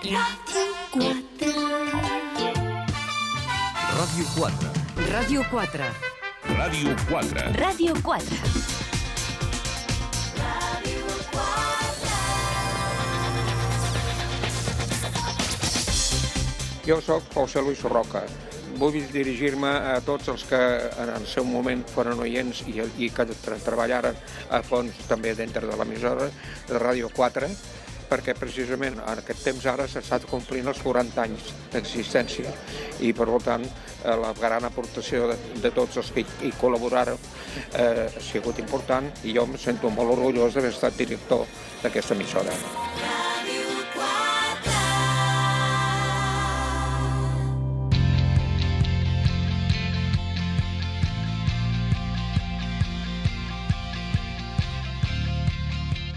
Ràdio 4. Ràdio 4. Ràdio 4. Ràdio 4. Jo sóc José Luis Roca. Vull dirigir-me a tots els que en el seu moment foren oients i, i que treballaren a fons també dintre de l'emissora de Ràdio 4, perquè precisament en aquest temps ara s'ha complint els 40 anys d'existència i per tant eh, la gran aportació de, de tots els que hi col·laboraron eh, ha sigut important i jo em sento molt orgullós d'haver estat director d'aquesta emissora.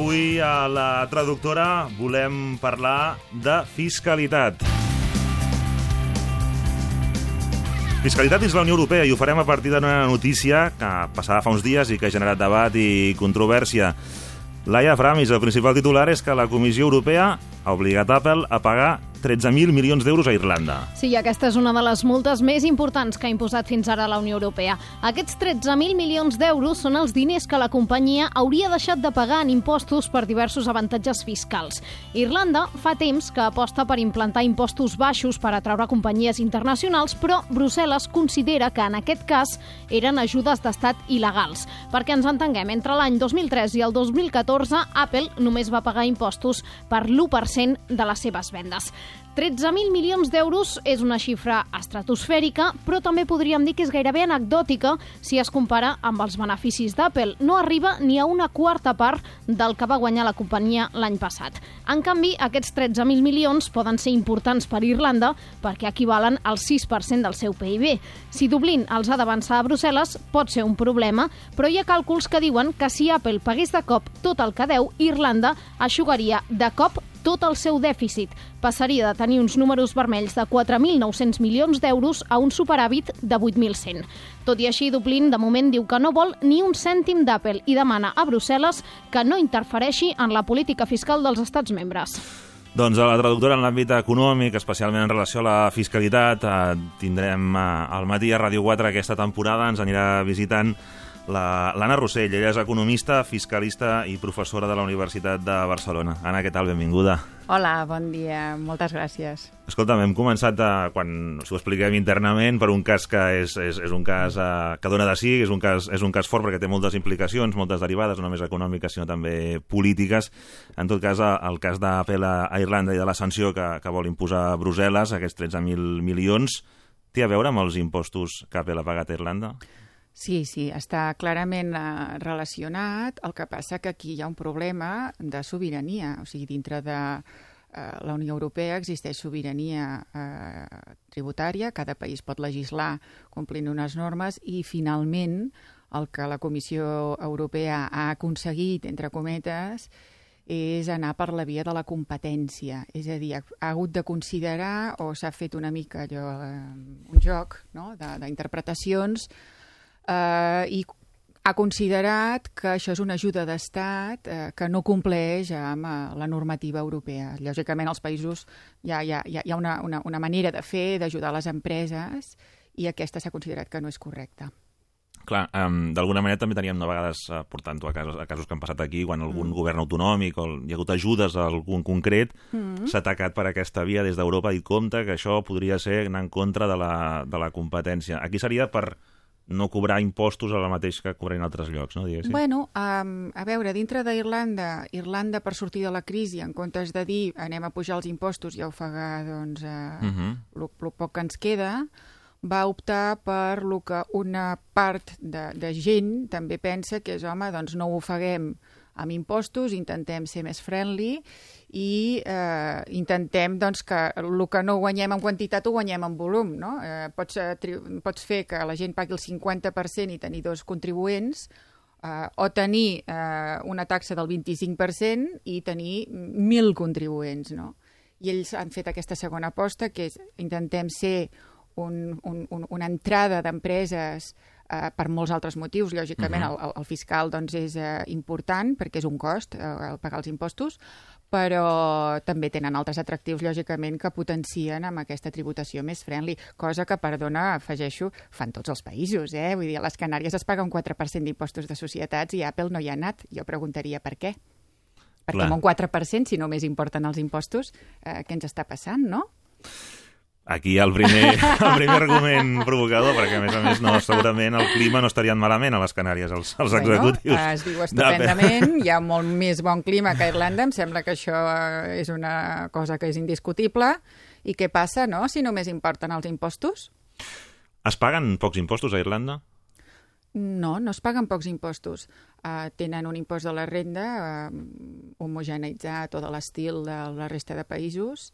Avui a la traductora volem parlar de fiscalitat. Fiscalitat dins la Unió Europea i ho farem a partir d'una notícia que passava fa uns dies i que ha generat debat i controvèrsia. Laia Framis, el principal titular és que la Comissió Europea ha obligat Apple a pagar 13.000 milions d'euros a Irlanda. Sí, aquesta és una de les multes més importants que ha imposat fins ara la Unió Europea. Aquests 13.000 milions d'euros són els diners que la companyia hauria deixat de pagar en impostos per diversos avantatges fiscals. Irlanda fa temps que aposta per implantar impostos baixos per atraure companyies internacionals, però Brussel·les considera que en aquest cas eren ajudes d'estat il·legals. Perquè ens entenguem, entre l'any 2003 i el 2014, Apple només va pagar impostos per l'1% de les seves vendes. 13.000 milions d'euros és una xifra estratosfèrica, però també podríem dir que és gairebé anecdòtica si es compara amb els beneficis d'Apple. No arriba ni a una quarta part del que va guanyar la companyia l'any passat. En canvi, aquests 13.000 milions poden ser importants per Irlanda perquè equivalen al 6% del seu PIB. Si Dublín els ha d'avançar a Brussel·les, pot ser un problema, però hi ha càlculs que diuen que si Apple pagués de cop tot el que deu, Irlanda aixugaria de cop tot el seu dèficit. Passaria de tenir uns números vermells de 4.900 milions d'euros a un superàvit de 8.100. Tot i així, Dublín de moment diu que no vol ni un cèntim d'Apple i demana a Brussel·les que no interfereixi en la política fiscal dels estats membres. Doncs a la traductora en l'àmbit econòmic, especialment en relació a la fiscalitat, eh, tindrem eh, al matí a Ràdio 4 aquesta temporada, ens anirà visitant l'Anna Rossell. Ella és economista, fiscalista i professora de la Universitat de Barcelona. Anna, què tal? Benvinguda. Hola, bon dia. Moltes gràcies. Escolta'm, hem començat, a, quan, si ho expliquem internament, per un cas que és, és, és un cas uh, que dona de sí, és un, cas, és un cas fort perquè té moltes implicacions, moltes derivades, no només econòmiques, sinó també polítiques. En tot cas, el cas d'Apple a Irlanda i de la sanció que, que vol imposar a Brussel·les, aquests 13.000 milions, té a veure amb els impostos que Apple ha pagat a Irlanda? Sí, sí, està clarament eh, relacionat. El que passa que aquí hi ha un problema de sobirania. O sigui, dintre de eh, la Unió Europea existeix sobirania eh, tributària, cada país pot legislar complint unes normes i, finalment, el que la Comissió Europea ha aconseguit, entre cometes, és anar per la via de la competència. És a dir, ha hagut de considerar, o s'ha fet una mica allò, un joc no? d'interpretacions, eh, i ha considerat que això és una ajuda d'estat eh, que no compleix amb eh, la normativa europea. Lògicament, als països hi ha, hi ha, hi ha una, una, una manera de fer, d'ajudar les empreses, i aquesta s'ha considerat que no és correcta. Clar, um, d'alguna manera també teníem de vegades, uh, portant-ho a casos, a casos que han passat aquí, quan algun mm. govern autonòmic o hi ha hagut ajudes a algun concret, mm. s'ha atacat per aquesta via des d'Europa, i compte que això podria ser anar en contra de la, de la competència. Aquí seria per no cobrar impostos a la mateix que cobrar en altres llocs, no? Diguéssim. Bueno, um, a veure, dintre d'Irlanda, Irlanda per sortir de la crisi, en comptes de dir anem a pujar els impostos i a ofegar doncs, uh, uh -huh. el poc que ens queda, va optar per lo que una part de, de gent també pensa que és, home, doncs no ho ofeguem amb impostos, intentem ser més friendly i eh, intentem doncs, que el que no guanyem en quantitat ho guanyem en volum. No? Eh, pots, pots fer que la gent pagui el 50% i tenir dos contribuents, eh, o tenir eh, una taxa del 25% i tenir 1.000 contribuents. No? I ells han fet aquesta segona aposta, que és intentem ser un, un, un, una entrada d'empreses eh, per molts altres motius. Lògicament, uh -huh. el, el fiscal doncs, és eh, important perquè és un cost eh, pagar els impostos, però també tenen altres atractius, lògicament, que potencien amb aquesta tributació més friendly, cosa que, perdona, afegeixo, fan tots els països, eh? Vull dir, a les Canàries es paga un 4% d'impostos de societats i Apple no hi ha anat. Jo preguntaria per què. Perquè Clar. amb un 4%, si només importen els impostos, eh, què ens està passant, no? Aquí el primer, el primer argument provocador, perquè a més a més no, segurament el clima no estarien malament a les Canàries, els, els bueno, executius. Es diu estupendament, hi ha molt més bon clima que a Irlanda, em sembla que això és una cosa que és indiscutible. I què passa, no?, si només importen els impostos? Es paguen pocs impostos a Irlanda? No, no es paguen pocs impostos. Uh, tenen un impost de la renda uh, homogeneitzat o de l'estil de la resta de països,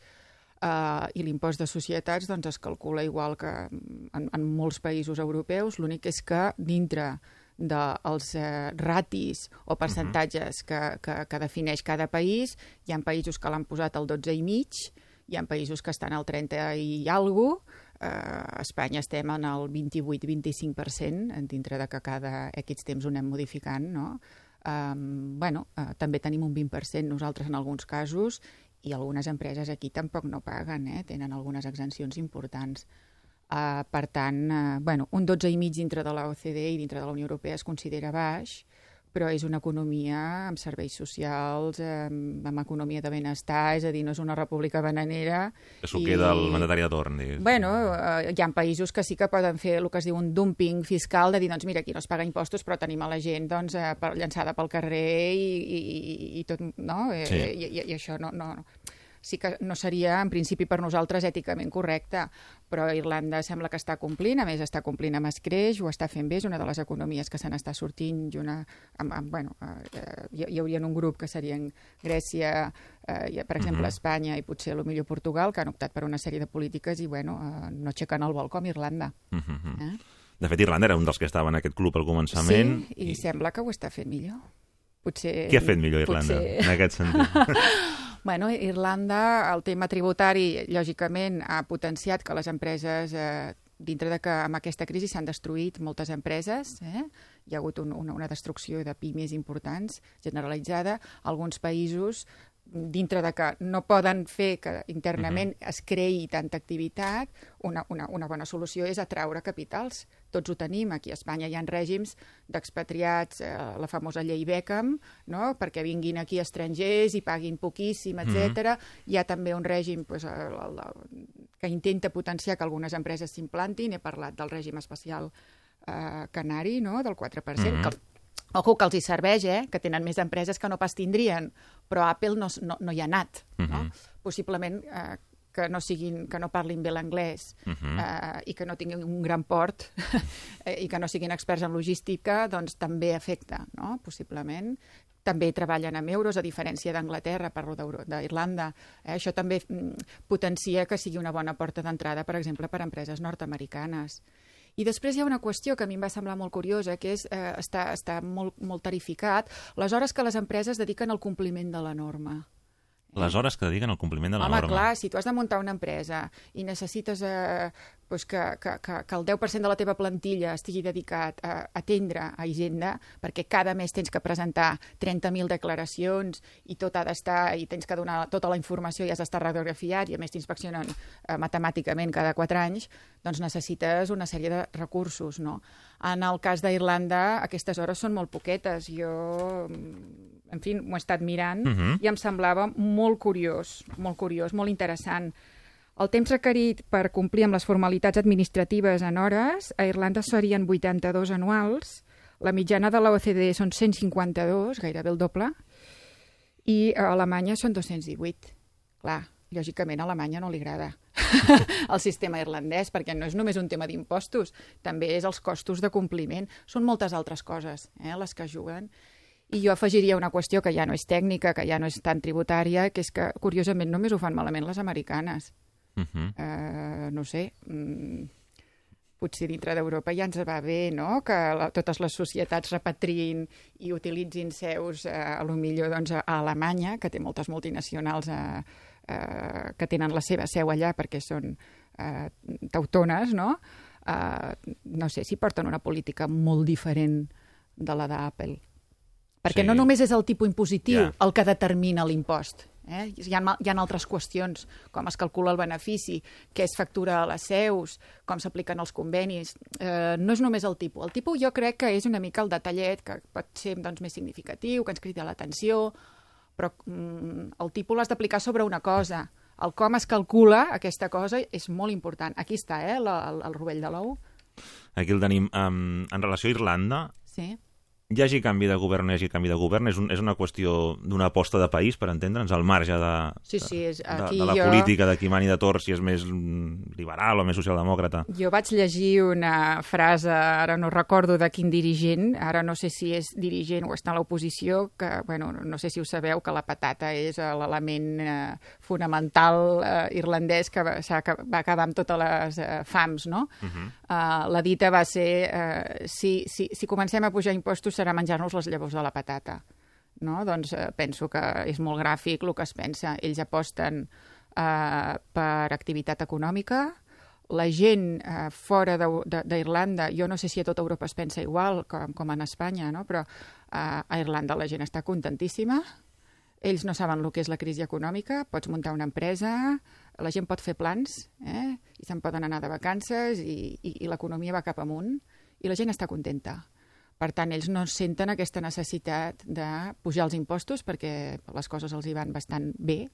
eh, i l'impost de societats doncs, es calcula igual que en, en molts països europeus, l'únic és que dintre dels de eh, ratis o percentatges que, que, que defineix cada país, hi ha països que l'han posat al 12 i mig, hi ha països que estan al 30 i alguna eh, a Espanya estem en el 28-25%, dintre de que cada X temps ho anem modificant, no? Um, bueno, uh, també tenim un 20% nosaltres en alguns casos i algunes empreses aquí tampoc no paguen, eh? tenen algunes exempcions importants. Uh, per tant, uh, bueno, un 12,5 dintre de la OCDE i dintre de la Unió Europea es considera baix, però és una economia amb serveis socials, amb, amb economia de benestar, és a dir, no és una república bananera. Que s'ho i... queda el mandatari de torn. Digues. Bueno, eh, hi ha països que sí que poden fer el que es diu un dumping fiscal, de dir, doncs mira, aquí no es paga impostos, però tenim a la gent doncs, eh, llançada pel carrer i, i, i, i tot, no? Eh, sí. I, i, I això no... no, no sí que no seria, en principi, per nosaltres èticament correcte, però Irlanda sembla que està complint, a més està complint amb escreix, ho està fent bé, és una de les economies que se n'està sortint, i una, amb, amb, bueno, eh, hi, hi hauria un grup que serien Grècia, eh, per exemple, uh -huh. Espanya i potser millor Portugal, que han optat per una sèrie de polítiques i, bueno, eh, no aixequen el vol com Irlanda. Uh -huh. eh? De fet, Irlanda era un dels que estava en aquest club al començament. Sí, i, i... sembla que ho està fent millor. Potser... Què ha fet millor Irlanda, potser... en aquest sentit? Bueno, Irlanda, el tema tributari, lògicament, ha potenciat que les empreses, eh, dintre de que amb aquesta crisi s'han destruït moltes empreses, eh? hi ha hagut un, una, una destrucció de pimes importants, generalitzada. Alguns països dintre de que no poden fer que internament uh -huh. es creï tanta activitat, una, una, una bona solució és atraure capitals. Tots ho tenim, aquí a Espanya hi ha règims d'expatriats, eh, la famosa llei Beckham, no? perquè vinguin aquí estrangers i paguin poquíssim, etc. Uh -huh. Hi ha també un règim pues, el, el, el, que intenta potenciar que algunes empreses s'implantin. He parlat del règim especial eh, canari, no? del 4%, uh -huh. que Ojo, que els hi serveix, eh? que tenen més empreses que no pas tindrien, però Apple no, no, no hi ha anat. Uh -huh. no? Mhm. Possiblement eh, que no, siguin, que no parlin bé l'anglès uh -huh. eh, i que no tinguin un gran port eh, i que no siguin experts en logística, doncs també afecta, no? possiblement. També treballen amb euros, a diferència d'Anglaterra, parlo d'Irlanda. Eh? Això també mm, potencia que sigui una bona porta d'entrada, per exemple, per a empreses nord-americanes. I després hi ha una qüestió que a mi em va semblar molt curiosa, que és eh, està, està molt, molt tarificat, les hores que les empreses dediquen al compliment de la norma les hores que dediquen al compliment de la Home, norma. Home, clar, si tu has de muntar una empresa i necessites eh, pues que, que, que, que el 10% de la teva plantilla estigui dedicat a atendre a Hisenda, perquè cada mes tens que presentar 30.000 declaracions i tot ha d'estar, i tens que donar tota la informació i has d'estar radiografiat, i a més t'inspeccionen eh, matemàticament cada 4 anys, doncs necessites una sèrie de recursos, no? En el cas d'Irlanda, aquestes hores són molt poquetes. Jo en fi, m'ho he estat mirant uh mhm. -huh. i em semblava molt curiós, molt curiós, molt interessant. El temps requerit per complir amb les formalitats administratives en hores a Irlanda serien 82 anuals, la mitjana de l'OCDE són 152, gairebé el doble, i a Alemanya són 218. Clar, lògicament a Alemanya no li agrada. el sistema irlandès, perquè no és només un tema d'impostos, també és els costos de compliment. Són moltes altres coses eh, les que juguen. I jo afegiria una qüestió que ja no és tècnica, que ja no és tan tributària, que és que, curiosament, només ho fan malament les americanes. Uh -huh. Eh, no sé, mm, potser dintre d'Europa ja ens va bé, no?, que la, totes les societats repatriïn i utilitzin seus, eh, a lo millor, doncs, a Alemanya, que té moltes multinacionals eh, eh, que tenen la seva seu allà perquè són eh, teutones, no?, eh, no sé si porten una política molt diferent de la d'Apple. Perquè Sí. no només és el tipus impositiu Ja. el que determina l'impost. Eh? Hi, ha, hi ha altres qüestions, com es calcula el benefici, què es factura a les seus, com s'apliquen els convenis. Eh, no és només el tipus. El tipus jo crec que és una mica el detallet que pot ser doncs, més significatiu, que ens crida l'atenció, però mm, el tipus l'has d'aplicar sobre una cosa. El com es calcula aquesta cosa és molt important. Aquí està, eh, la, el, el rovell de l'ou. Aquí el tenim. Um, en relació a Irlanda, Sí. Hi hagi canvi de govern, no hi hagi canvi de govern, és, un, és una qüestió d'una aposta de país, per entendre'ns, al marge de, Sí, sí, és- de, aquí de la jo- política de qui mani de Tor, si és més liberal o més socialdemòcrata. Jo vaig llegir una frase, ara no recordo de quin dirigent, ara no sé si és dirigent o està a l'oposició, que, bueno, no sé si ho sabeu, que la patata és eh, l'element eh, fonamental eh, irlandès que va, que va acabar amb totes les eh, fams, no? Uh -huh. uh, la dita va ser, eh, si, si, si comencem a pujar impostos serà menjar-nos les llavors de la patata. No? Doncs eh, penso que és molt gràfic el que es pensa. Ells aposten eh, per activitat econòmica, la gent eh, fora d'Irlanda, jo no sé si a tota Europa es pensa igual com, com en Espanya, no? però eh, a Irlanda la gent està contentíssima, ells no saben el que és la crisi econòmica, pots muntar una empresa, la gent pot fer plans, eh? i se'n poden anar de vacances, i, i, i l'economia va cap amunt, i la gent està contenta. Per tant, ells no senten aquesta necessitat de pujar els impostos perquè les coses els hi van bastant bé,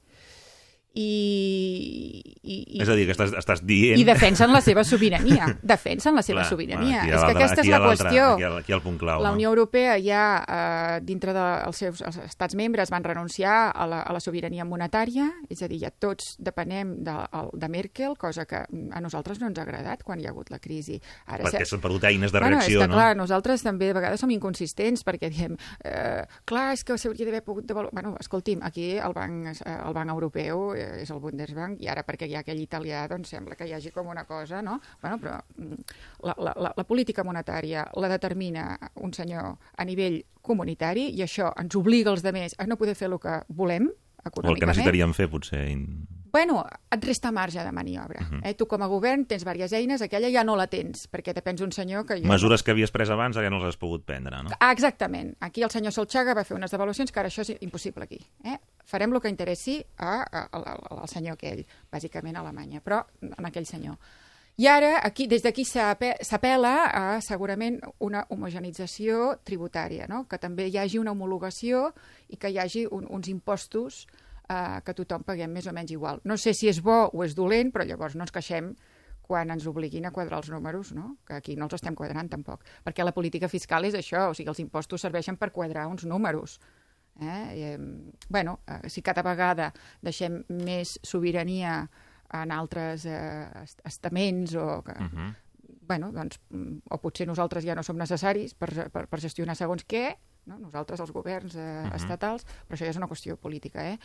i, i, i, És a dir, que estàs, estàs dient... i defensen la seva sobirania. Defensen la seva Clar, sobirania. bueno, és que aquesta és la qüestió. Aquí aquí el punt clau. La no? Unió Europea ja, eh, dintre dels seus els estats membres, van renunciar a la, a la sobirania monetària, és a dir, ja tots depenem de, de Merkel, cosa que a nosaltres no ens ha agradat quan hi ha hagut la crisi. Ara, Perquè s'han perdut eines de Bueno, reacció, és que, no? clar, nosaltres també de vegades som inconsistents perquè diem, eh, clar, és que s'hauria d'haver pogut devaluar... Bueno, escolti'm, aquí el banc, eh, el banc europeu és el Bundesbank i ara perquè hi ha aquell italià, doncs sembla que hi hagi com una cosa, no? Bueno, però mm, la, la, la, la política monetària la determina un senyor a nivell comunitari i això ens obliga els demés a no poder fer el que volem O el que econòmicament. necessitaríem fer, potser. Bueno, et resta marge de maniobra. Uh Mhm. -huh. eh? Tu com a govern tens diverses eines, aquella ja no la tens, perquè depens d'un senyor que... Jo Mesures que havies pres abans ara ja no les has pogut prendre, no? Ah, exactament. Aquí el senyor Solchaga va fer unes devaluacions que ara això és impossible aquí. Eh? Farem el que interessi a, a, a, a- al senyor aquell, bàsicament a Alemanya, però en aquell senyor. I ara, aquí, des d'aquí s'ape- s'apela a segurament una homogenització tributària, no? que també hi hagi una homologació i que hi hagi un, uns impostos eh, que tothom paguem més o menys igual. No sé si és bo o és dolent, però llavors no ens queixem quan ens obliguin a quadrar els números, no? que aquí no els estem quadrant tampoc. Perquè la política fiscal és això, o sigui, els impostos serveixen per quadrar uns números. Eh? I, eh, bueno, eh, si cada vegada deixem més sobirania en altres eh, est- estaments o que, uh -huh. bueno, doncs, o potser nosaltres ja no som necessaris per, per, per gestionar segons què, no? nosaltres els governs eh, uh -huh. estatals, però això ja és una qüestió política, eh?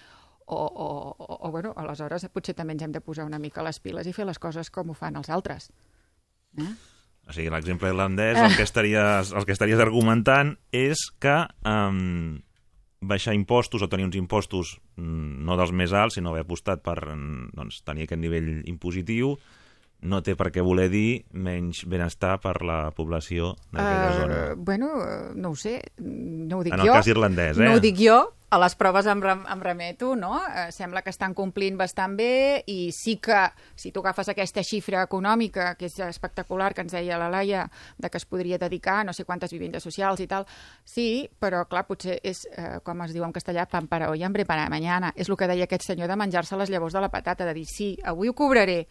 O, o, o, o, bueno, aleshores potser també ens hem de posar una mica les piles i fer les coses com ho fan els altres. Eh? O sigui, l'exemple irlandès, el que, estaries, el que estaries argumentant és que um, baixar impostos o tenir uns impostos mm, no dels més alts, sinó haver apostat per mm, doncs, tenir aquest nivell impositiu, no té per què voler dir menys benestar per la població d'aquella Eh, zona. Bueno, eh, no ho sé, no ho dic En el jo. cas irlandès, eh? No ho dic jo, a les proves em, em remeto, no? Eh, sembla que estan complint bastant bé i sí que, si tu agafes aquesta xifra econòmica, que és espectacular, que ens deia la Laia, de que es podria dedicar no sé quantes vivendes socials i tal, sí, però clar, potser és, eh, com es diu en castellà, pan para hoy, hambre para mañana. És el que deia aquest senyor de menjar-se les llavors de la patata, de dir, sí, avui ho cobraré,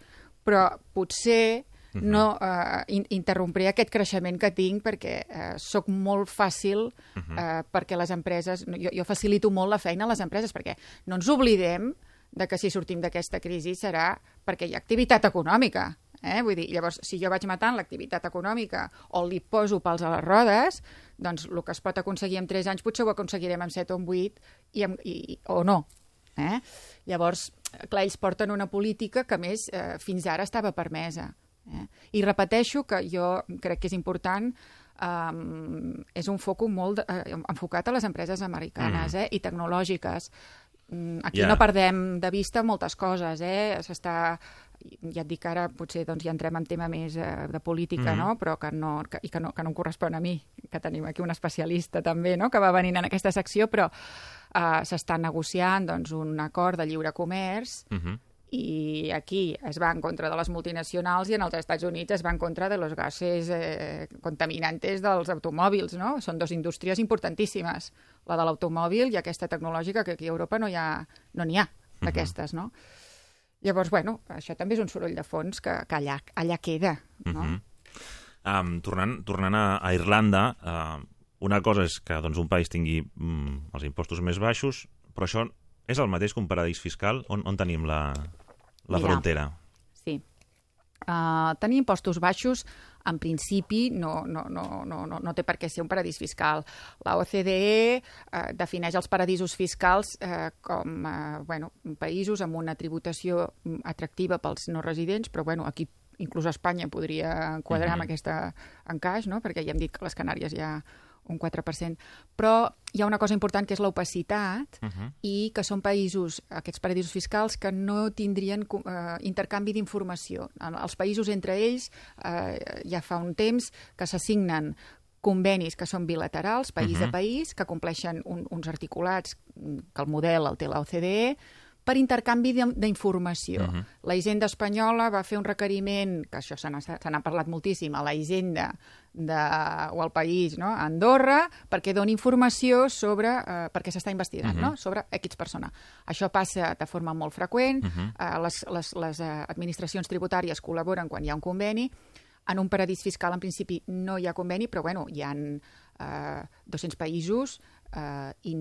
però potser no eh, in interrompré aquest creixement que tinc perquè eh, sóc molt fàcil eh, perquè les empreses... Jo, jo facilito molt la feina a les empreses perquè no ens oblidem de que si sortim d'aquesta crisi serà perquè hi ha activitat econòmica. Eh? Vull dir, llavors, si jo vaig matant l'activitat econòmica o li poso pals a les rodes, doncs el que es pot aconseguir en 3 anys potser ho aconseguirem en 7 o en 8 i, en, i, o no. Eh? Llavors, clar, ells porten una política que, més, eh, fins ara estava permesa. Eh? I repeteixo que jo crec que és important um, és un focus molt de, uh, enfocat a les empreses americanes mm. eh, i tecnològiques. Mm, aquí Ja. no perdem de vista moltes coses, eh? S'està ja et dic ara, potser doncs, ja entrem en tema més eh, de política, Mhm. no? però que no, que, i que no, que no em correspon a mi, que tenim aquí un especialista també, no? que va venint en aquesta secció, però eh, s'està negociant doncs, un acord de lliure comerç Uh -huh. I aquí es va en contra de les multinacionals i en els Estats Units es va en contra de los gases eh, contaminantes dels automòbils, no? Són dues indústries importantíssimes, la de l'automòbil i aquesta tecnològica que aquí a Europa no hi ha, no n'hi ha d'aquestes, no? Llavors, bueno, això també és un soroll de fons que, que allà, allà queda, no? Mhm. Um, tornant, tornant a, a Irlanda, uh, una cosa és que doncs, un país tingui mm, els impostos més baixos, però això és el mateix que un paradís fiscal? On, on tenim la, la Mira. frontera? Sí. Uh, tenir impostos baixos, en principi, no, no, no, no, no, no té per què ser un paradís fiscal. La OCDE uh, defineix els paradisos fiscals uh, com uh, bueno, països amb una tributació mm, atractiva pels no residents, però bueno, aquí inclús Espanya podria quadrar Mhm. amb aquest encaix, no? perquè ja hem dit que les Canàries ha un 4%. Però hi ha una cosa important que és l'opacitat, Uh -huh. i que són països, aquests paradisos fiscals, que no tindrien eh, intercanvi d'informació. Els països entre ells eh, ja fa un temps que s'assignen convenis que són bilaterals, país Mhm. a país, que compleixen un, uns articulats que el model el té la OCDE, per intercanvi d'in- d'informació. Mhm. La Hisenda espanyola va fer un requeriment, que això se n'ha parlat moltíssim, a la Hisenda de, o al país, no? a Andorra, perquè doni informació sobre, eh, perquè s'està investigant, Mhm. no? sobre X persona. Això passa de forma molt freqüent, Mhm. eh, les, les, les eh, administracions tributàries col·laboren quan hi ha un conveni, en un paradís fiscal, en principi, no hi ha conveni, però bueno, hi ha eh, 200 països eh, i,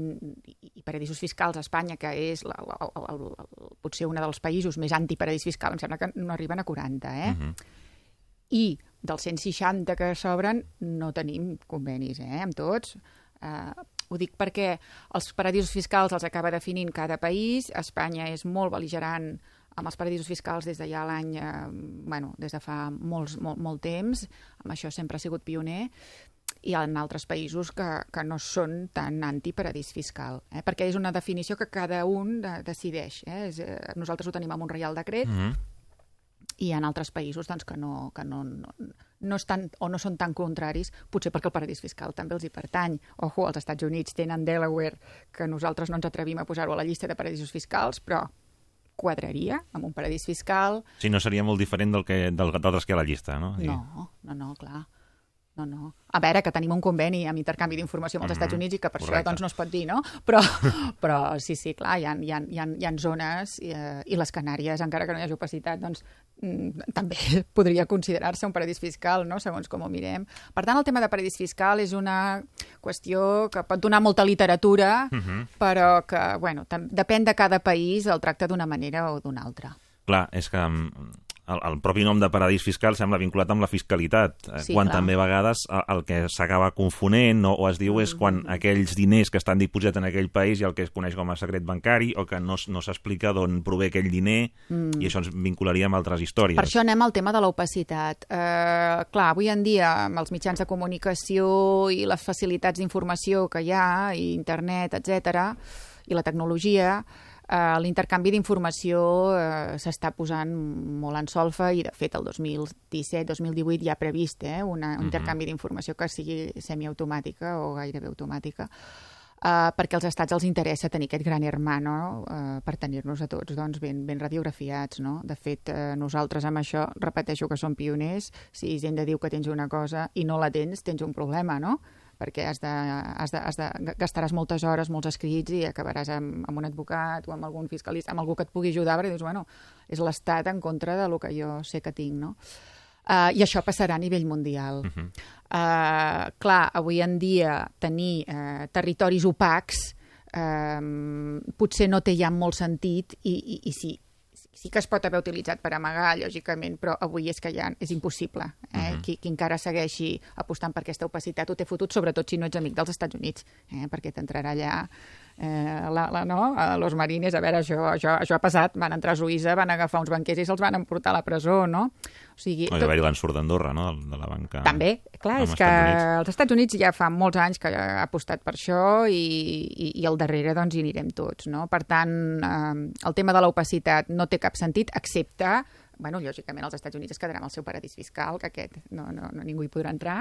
i- paradisos fiscals a Espanya, que és la, la, la, la, la, potser un dels països més antiparadís fiscal, em sembla que no arriben a 40, eh? Uh -huh. I dels 160 que s'obren no tenim convenis, eh, amb tots. Uh, ho dic perquè els paradisos fiscals els acaba definint cada país. Espanya és molt beligerant amb els paradisos fiscals des de ja l'any, eh, bueno, des de fa molts, molt, molt temps. Amb això sempre ha sigut pioner i en altres països que, que no són tan antiparadís fiscal, eh? perquè és una definició que cada un de, decideix. Eh? És, eh, nosaltres ho tenim amb un reial decret, Uh -huh. i en altres països doncs, que, no, que no, no, no estan o no són tan contraris, potser perquè el paradís fiscal també els hi pertany. Ojo, els Estats Units tenen Delaware, que nosaltres no ens atrevim a posar-ho a la llista de paradisos fiscals, però quadraria amb un paradís fiscal. Si no seria molt diferent del que d'altres que hi ha a la llista, no? No, no, no, clar. No, no. A veure, que tenim un conveni amb intercanvi d'informació amb els Mhm, Estats Units i que per correcte. això doncs, no es pot dir, no? Però, però sí, sí, clar, hi ha, hi ha, hi ha, hi ha zones i, eh, i les Canàries, encara que no hi hagi opacitat, doncs mm, també podria considerar-se un paradís fiscal, no? segons com ho mirem. Per tant, el tema de paradís fiscal és una qüestió que pot donar molta literatura, Mhm. però que, bueno, depèn de cada país, el tracta d'una manera o d'una altra. Clar, és que mm, el, el propi nom de paradís fiscal sembla vinculat amb la fiscalitat, eh, Sí, quan clar. també a vegades el, el que s'acaba confonent o, o es diu és quan Mm. aquells diners que estan dipositats en aquell país i el que es coneix com a secret bancari o que no, no s'explica d'on prové aquell diner i això ens vincularia amb altres històries. Mm. Per això anem al tema de l'opacitat. Eh, clar, avui en dia, amb els mitjans de comunicació i les facilitats d'informació que hi ha, i internet, etc i la tecnologia, eh, l'intercanvi d'informació eh, s'està posant molt en solfa i, de fet, el 2017-2018 ja ha previst eh, una, un intercanvi d'informació que sigui semiautomàtica o gairebé automàtica uh, perquè als estats els interessa tenir aquest gran hermano uh, per tenir-nos a tots doncs, ben, ben radiografiats. No? De fet, uh, nosaltres amb això repeteixo que som pioners. Si Hisenda diu que tens una cosa i no la tens, tens un problema, no? Perquè has de, has de, has de, gastaràs moltes hores, molts escrits i acabaràs amb, amb un advocat o amb algun fiscalista, amb algú que et pugui ajudar, perquè dius, bueno, és l'Estat en contra de lo que jo sé que tinc, no? Uh, I això passarà a nivell mundial. Uh -huh. uh, clar, avui en dia tenir uh, territoris opacs eh, potser no té ja molt sentit i, i, i sí, sí que es pot haver utilitzat per amagar, lògicament, però avui és que ja és impossible. Eh? Uh -huh. qui, qui encara segueixi apostant per aquesta opacitat ho té fotut, sobretot si no ets amic dels Estats Units, eh? perquè t'entrarà allà eh, la, la, no? A los marines, a veure, això, això, això ha passat, van entrar a Suïssa, van agafar uns banquers i se'ls van emportar a la presó, no? O sigui... O hi va haver l'ensurt d'Andorra, no?, de la banca... També, clar, és que Estats els Estats Units ja fa molts anys que ha apostat per això i, i, i al darrere doncs hi anirem tots, no? Per tant, eh, el tema de l'opacitat no té cap sentit, excepte bueno, lògicament els Estats Units es quedaran el seu paradís fiscal, que aquest no, no, no ningú hi podrà entrar,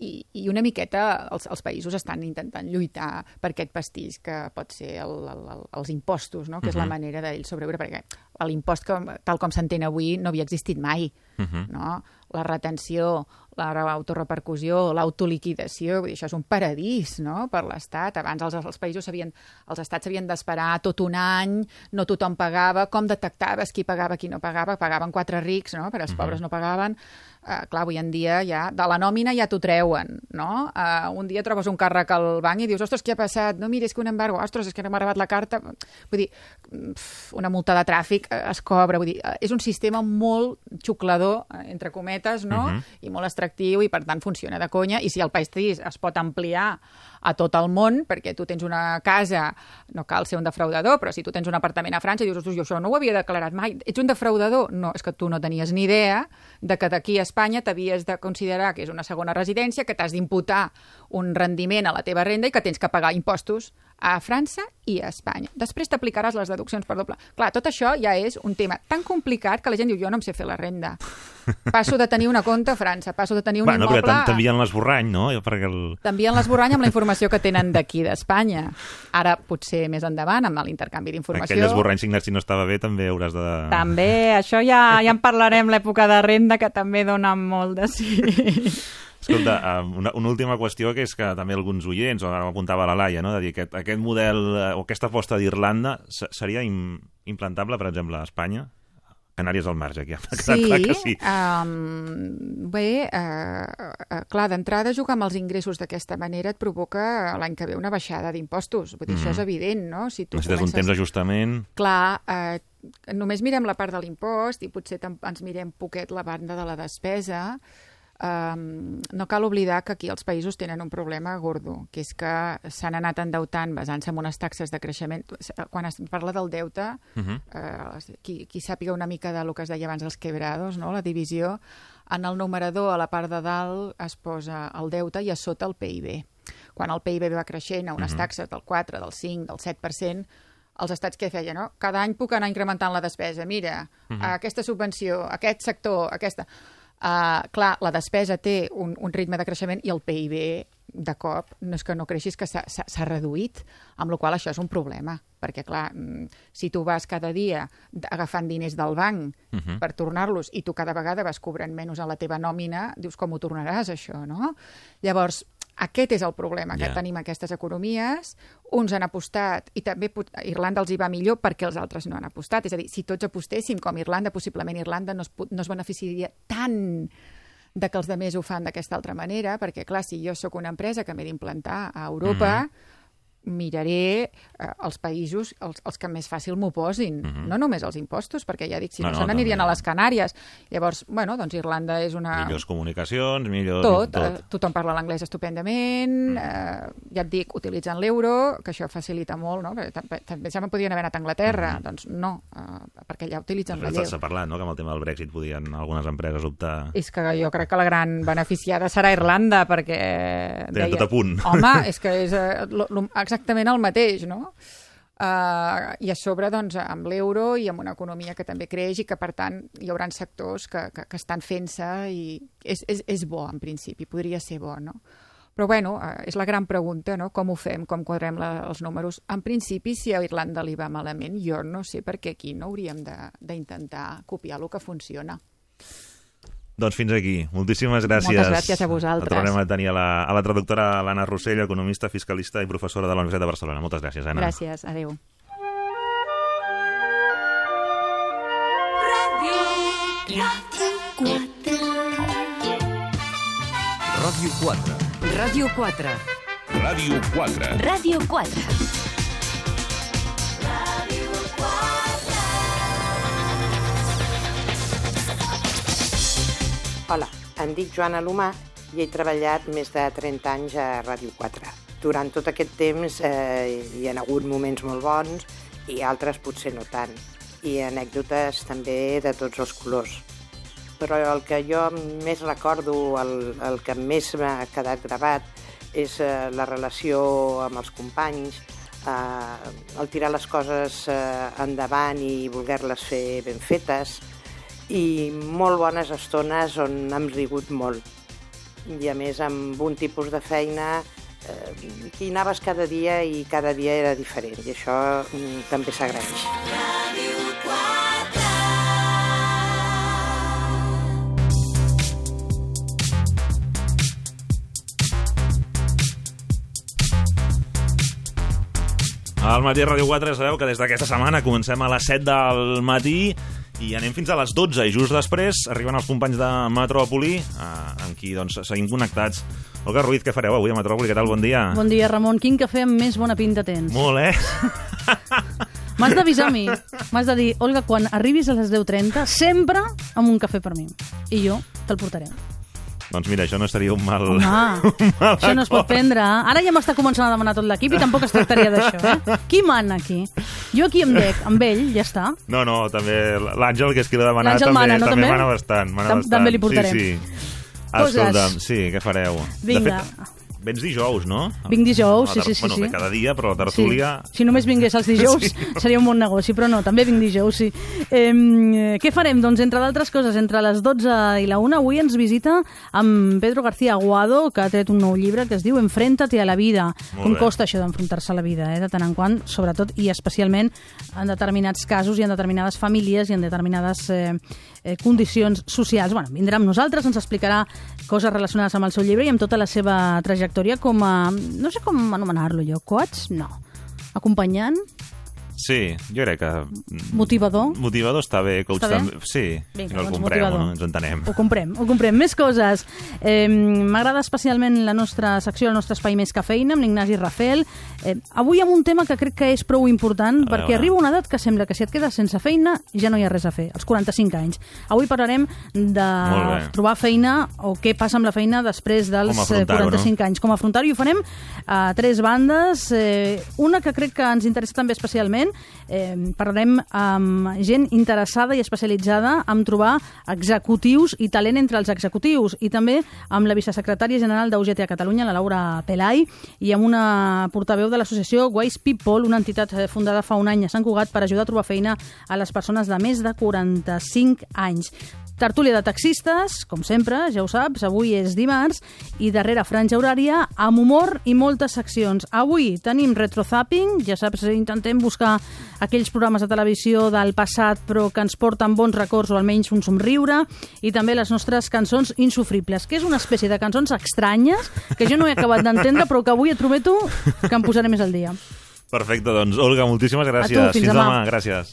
i, i una miqueta els, els països estan intentant lluitar per aquest pastís que pot ser el, el, el, els impostos, no? que uh -huh. és la manera d'ells sobreviure, perquè l'impost, tal com s'entén avui, no havia existit mai. Uh -huh. no? La retenció, l'autorepercussió, l'autoliquidació, això és un paradís no? per l'Estat. Abans els, els països havien, els estats havien d'esperar tot un any, no tothom pagava, com detectaves qui pagava, qui no pagava, pagaven quatre rics, no? però els uh -huh. pobres no pagaven Uh, clar, avui en dia ja de la nòmina ja t'ho treuen, no? Uh, un dia trobes un càrrec al banc i dius, ostres, què ha passat? No, mira, és que un embargo, ostres, és que no m'ha arribat la carta. Vull dir, una multa de tràfic eh, es cobra, vull dir, és un sistema molt xuclador, entre cometes, no? Uh -huh. I molt extractiu i, per tant, funciona de conya. I si el país es pot ampliar a tot el món, perquè tu tens una casa, no cal ser un defraudador, però si tu tens un apartament a França i dius, ostres, jo això no ho havia declarat mai, ets un defraudador? No, és que tu no tenies ni idea de que d'aquí a Espanya t'havies de considerar que és una segona residència, que t'has d'imputar un rendiment a la teva renda i que tens que pagar impostos a França i a Espanya. Després t'aplicaràs les deduccions per doble. Clar, tot això ja és un tema tan complicat que la gent diu, jo no em sé fer la renda. Passo de tenir una compte a França, passo de tenir un bueno, immoble... Bueno, però t'envien l'esborrany, no? Perquè el... T'envien l'esborrany amb la informació que tenen d'aquí, d'Espanya. Ara, potser més endavant, amb l'intercanvi d'informació... Aquell esborrany signat, si no estava bé, també hauràs de... També, això ja, ja en parlarem l'època de renda, que també dona molt de sí. Escolta, una, una última qüestió que és que també alguns oients, o ara m'apuntava la Laia, no? de dir que aquest, aquest model eh, o aquesta aposta d'Irlanda seria im, implantable, per exemple, a Espanya? Canàries al marge, aquí ha quedat sí, clar que sí. Um, bé, uh, uh, clar, d'entrada jugar amb els ingressos d'aquesta manera et provoca l'any que ve una baixada d'impostos. Vull dir, mm. això és evident, no? Si tu Necessites comences... un temps d'ajustament. Clar, uh, només mirem la part de l'impost i potser ens mirem poquet la banda de la despesa, Um, no cal oblidar que aquí els països tenen un problema gordo, que és que s'han anat endeutant basant-se en unes taxes de creixement. Quan es parla del deute, uh -huh. uh, qui, qui sàpiga una mica de lo que es deia abans dels quebrados, no? la divisió, en el numerador a la part de dalt es posa el deute i a sota el PIB. Quan el PIB va creixent a unes uh -huh. taxes del 4, del 5, del 7%, els estats què feien, no? Cada any puc anar incrementant la despesa. Mira, uh -huh. aquesta subvenció, aquest sector, aquesta Uh, clar, la despesa té un, un ritme de creixement i el PIB de cop no és que no creixis, que s'ha reduït, amb la qual això és un problema, perquè clar, mm, si tu vas cada dia agafant diners del banc uh mhm. -huh. per tornar-los i tu cada vegada vas cobrant menys a la teva nòmina, dius com ho tornaràs això, no? Llavors, aquest és el problema que yeah. tenim aquestes economies. Uns han apostat, i també Irlanda els hi va millor perquè els altres no han apostat. És a dir, si tots apostéssim com Irlanda, possiblement Irlanda no es, no es beneficiaria tant de que els altres ho fan d'aquesta altra manera, perquè, clar, si jo sóc una empresa que m'he d'implantar a Europa, mm -hmm miraré eh, els països els, els que més fàcil m'ho posin, mhm. -huh. no només els impostos, perquè ja dic, si no, no, no se n'anirien no, a les Canàries. Llavors, bueno, doncs Irlanda és una... Millors comunicacions, millor... Tot, tot. Eh, tothom parla l'anglès estupendament, -huh. eh, ja et dic, utilitzant l'euro, que això facilita molt, no? Perquè també, també ja podien haver anat a Anglaterra, uh -huh. doncs no, eh, perquè ja utilitzen la lleu. S'ha parlat, no?, que amb el tema del Brexit podien algunes empreses optar... És que jo crec que la gran beneficiada serà Irlanda, perquè... Tenen deia, tot a punt. Home, és que és eh, exactament el mateix, no? Uh, I a sobre, doncs, amb l'euro i amb una economia que també creix i que, per tant, hi haurà sectors que, que, que estan fent-se i és, és, és bo, en principi, podria ser bo, no? Però, bueno, uh, és la gran pregunta, no? Com ho fem, com quadrem la, els números? En principi, si a Irlanda li va malament, jo no sé per què aquí no hauríem d'intentar copiar el que funciona. Doncs fins aquí. Moltíssimes gràcies. Moltes gràcies a vosaltres. El tornem a tenir a la, a la traductora l'Anna Rossell, economista, fiscalista i professora de la Universitat de Barcelona. Moltes gràcies, Anna. Gràcies. Adéu. Ràdio 4. Ràdio 4. Ràdio 4. Ràdio 4. Ràdio 4. 4. Hola, em dic Joana Lomà i he treballat més de 30 anys a Ràdio 4. Durant tot aquest temps eh, hi ha hagut moments molt bons i altres potser no tant. I anècdotes també de tots els colors però el que jo més recordo, el, el que més m'ha quedat gravat, és eh, la relació amb els companys, eh, el tirar les coses eh, endavant i voler-les fer ben fetes, i molt bones estones on hem rigut molt. I a més amb un tipus de feina eh, que hi anaves cada dia i cada dia era diferent i això mm, també s'agraeix. Al matí Ràdio 4 sabeu que des d'aquesta setmana comencem a les 7 del matí i anem fins a les 12 i just després arriben els companys de Metrópoli eh, amb qui doncs, seguim connectats. Olga Ruiz, què fareu avui a Metrópoli? Què tal? Bon dia. Bon dia, Ramon. Quin cafè amb més bona pinta tens? Molt, eh? M'has d'avisar a mi. M'has de dir, Olga, quan arribis a les 10.30, sempre amb un cafè per mi. I jo te'l portaré. Doncs mira, això no estaria un mal... Home, un mal això no es pot prendre. Ara ja m'està començant a demanar tot l'equip i tampoc es tractaria d'això, eh? Qui mana aquí? Jo aquí em dec, amb ell, ja està. No, no, també l'Àngel, que és qui l'ha demanat, també, mana, no, també també? mana bastant. Mana Tam- bastant. també li portarem. Sí, sí. Coses. Escolta'm, sí, què fareu? Vinga. De fet, vens dijous, no? Vinc dijous, sí, sí, sí, Bueno, sí. cada dia, però la tertúlia... Sí. Si només vingués els dijous Sí. seria un bon negoci, però no, també vinc dijous, sí. Eh, què farem? Doncs, entre d'altres coses, entre les 12 i la 1, avui ens visita amb Pedro García Aguado, que ha tret un nou llibre que es diu Enfrenta-te a la vida. Molt Com bé. costa això d'enfrontar-se a la vida, eh? de tant en quant, sobretot i especialment en determinats casos i en determinades famílies i en determinades eh, eh, condicions socials. Bueno, vindrà amb nosaltres, ens explicarà coses relacionades amb el seu llibre i amb tota la seva trajectòria com a... no sé com anomenar-lo jo, coach? No. Acompanyant? Sí, jo crec que... Motivador? Motivador està bé, coach Està bé? Sí, Vinga, no el doncs comprem, motivador. no? ens entenem. Ho comprem, ho comprem. Més coses. Eh, M'agrada especialment la nostra secció, el nostre espai més cafeïna, amb l'Ignasi Rafel. Eh, avui amb un tema que crec que és prou important, A perquè veure. arriba una edat que sembla que si et quedes sense feina ja no hi ha res a fer, als 45 anys. Avui parlarem de trobar feina o què passa amb la feina després dels Com eh, afrontar-ho, 45 anys. Com afrontar-ho i ho farem a tres bandes. Eh, una que crec que ens interessa també especialment, eh, parlarem amb gent interessada i especialitzada en trobar executius i talent entre els executius i també amb la vicesecretària general d'UGT a Catalunya, la Laura Pelai, i amb una portaveu de l'associació Wise People, una entitat eh, fundada fa un any a Sant Cugat per ajudar a trobar feina a les persones de més de 45 anys. Tertúlia de taxistes, com sempre, ja ho saps, avui és dimarts, i darrere franja horària, amb humor i moltes seccions. Avui tenim retrozapping, ja saps, intentem buscar aquells programes de televisió del passat però que ens porten bons records o almenys un somriure, i també les nostres cançons insufribles, que és una espècie de cançons estranyes que jo no he acabat d'entendre, però que avui et prometo que em posaré més al dia. Perfecte, doncs, Olga, moltíssimes gràcies. A tu, fins demà. demà. Gràcies.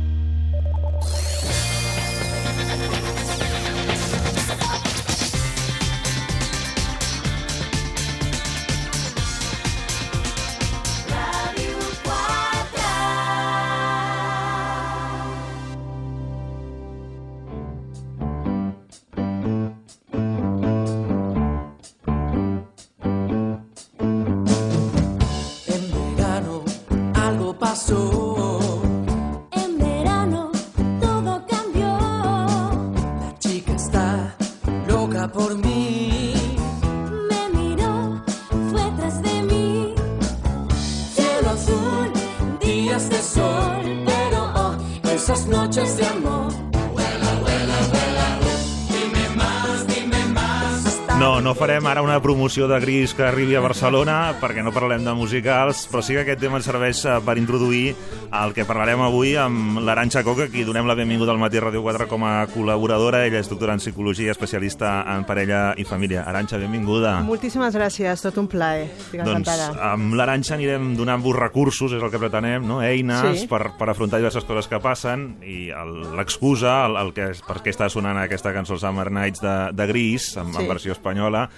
Farem ara una promoció de Gris que arribi a Barcelona perquè no parlem de musicals, però sí que aquest tema ens serveix eh, per introduir el que parlarem avui amb l'Aranxa Coca, qui donem la benvinguda al Matí Ràdio 4 com a col·laboradora. Ella és doctora en psicologia, especialista en parella i família. Aranxa, benvinguda. Moltíssimes gràcies, tot un plaer. Estic Doncs encantada. amb l'Aranxa anirem donant-vos recursos, és el que pretenem, no? eines Sí. per, per afrontar diverses coses que passen i l'excusa, el, el que, per què està sonant aquesta cançó Summer Nights de, de Gris, en, Sí. en versió espanyola,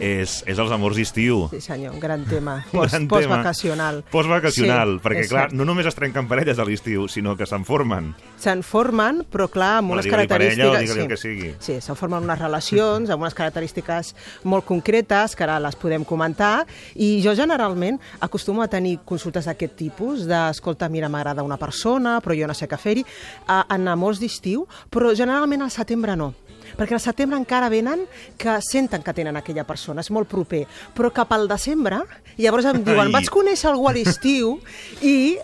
és, és els amors d'estiu. Sí, senyor, un gran tema. Post, postvacacional. Postvacacional, Sí, perquè clar, cert. no només es trenquen parelles a l'estiu, sinó que se'n formen. Se'n formen, però clar, amb Bueno, unes característiques... parella el que sigui. Sí, se'n formen unes relacions amb unes característiques molt concretes, que ara les podem comentar, i jo generalment acostumo a tenir consultes d'aquest tipus, d'escolta, mira, m'agrada una persona, però jo no sé què fer-hi, en amors d'estiu, però generalment al setembre no perquè al setembre encara venen que senten que tenen aquella persona, és molt proper, però cap al desembre, llavors em diuen, Ai. vaig conèixer algú a l'estiu i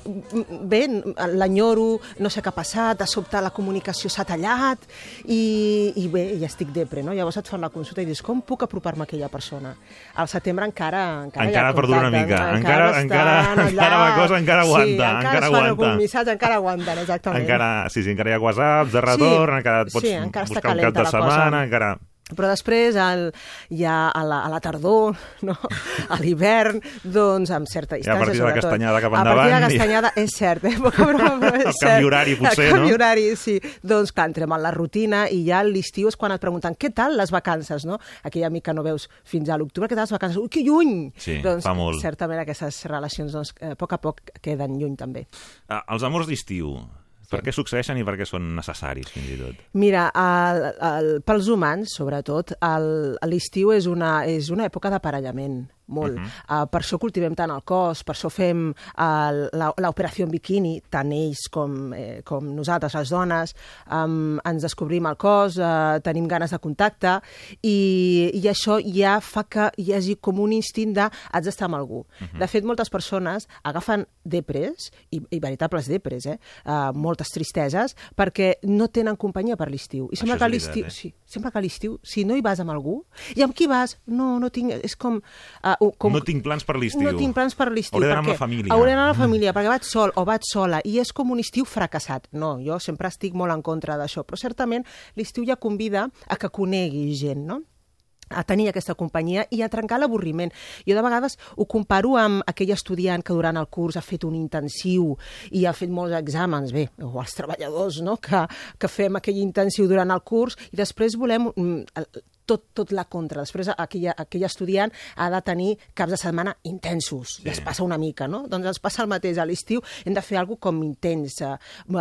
bé, l'enyoro, no sé què ha passat, de sobte la comunicació s'ha tallat i, i bé, ja estic depre, no? Llavors et fan la consulta i dius, com puc apropar-me a aquella persona? Al setembre encara encara, Encara perdura una mica, encara- estan encara- allà. encara la cosa encara sí, aguanta, encara, encara es fan aguanta. algun missatge, encara aguanten, exactament. Encara, sí, sí, encara hi ha whatsapps de retorn, Sí, encara et pots sí, encara buscar un cap de. Setmana, encara... Però després, al, ja a la, a la tardor, no? a l'hivern, doncs amb certa I a distància, partir de la sobretot. castanyada cap A partir de endavant, la i- castanyada, és cert, eh? Poca broma, però és El cert. canvi horari, potser, El canvi no? horari, sí. Doncs clar, entrem en la rutina i ja a l'estiu és quan et pregunten què tal les vacances, no? Aquell amic que no veus fins a l'octubre, què tal les vacances? Ui, que lluny! Sí, doncs, fa molt. certament aquestes relacions, doncs, eh, a poc a poc queden lluny també. Ah, els amors d'estiu, per què succeeixen i per què són necessaris, fins i tot? Mira, el, el, pels humans, sobretot, l'estiu és, una, és una època d'aparellament, molt. Uh Mhm. -huh. uh, per això cultivem tant el cos, per això fem uh, l'operació en biquini, tant ells com, eh, com nosaltres, les dones, um, ens descobrim el cos, uh, tenim ganes de contacte, i, i això ja fa que hi hagi com un instint de haig d'estar amb algú. Uh Mhm. De fet, moltes persones agafen depres, i, i veritables depres, eh? uh, moltes tristeses, perquè no tenen companyia per l'estiu. I sembla que l'estiu, eh? sí, sembla que a l'estiu, si no hi vas amb algú, i amb qui vas? No, no tinc, és com... Uh, com No tinc plans per l'estiu. No tinc plans per l'estiu. Hauré d'anar amb la família. Hauré d'anar amb la família, perquè vaig sol o vaig sola, i és com un estiu fracassat. No, jo sempre estic molt en contra d'això, però certament l'estiu ja convida a que conegui gent, no? A tenir aquesta companyia i a trencar l'avorriment. Jo de vegades ho comparo amb aquell estudiant que durant el curs ha fet un intensiu i ha fet molts exàmens, bé, o els treballadors, no?, que, que fem aquell intensiu durant el curs i després volem mm, tot, tot la contra. Després aquell, aquell estudiant ha de tenir caps de setmana intensos sí. i es passa una mica, no? Doncs ens passa el mateix a l'estiu. Hem de fer alguna com intens, eh,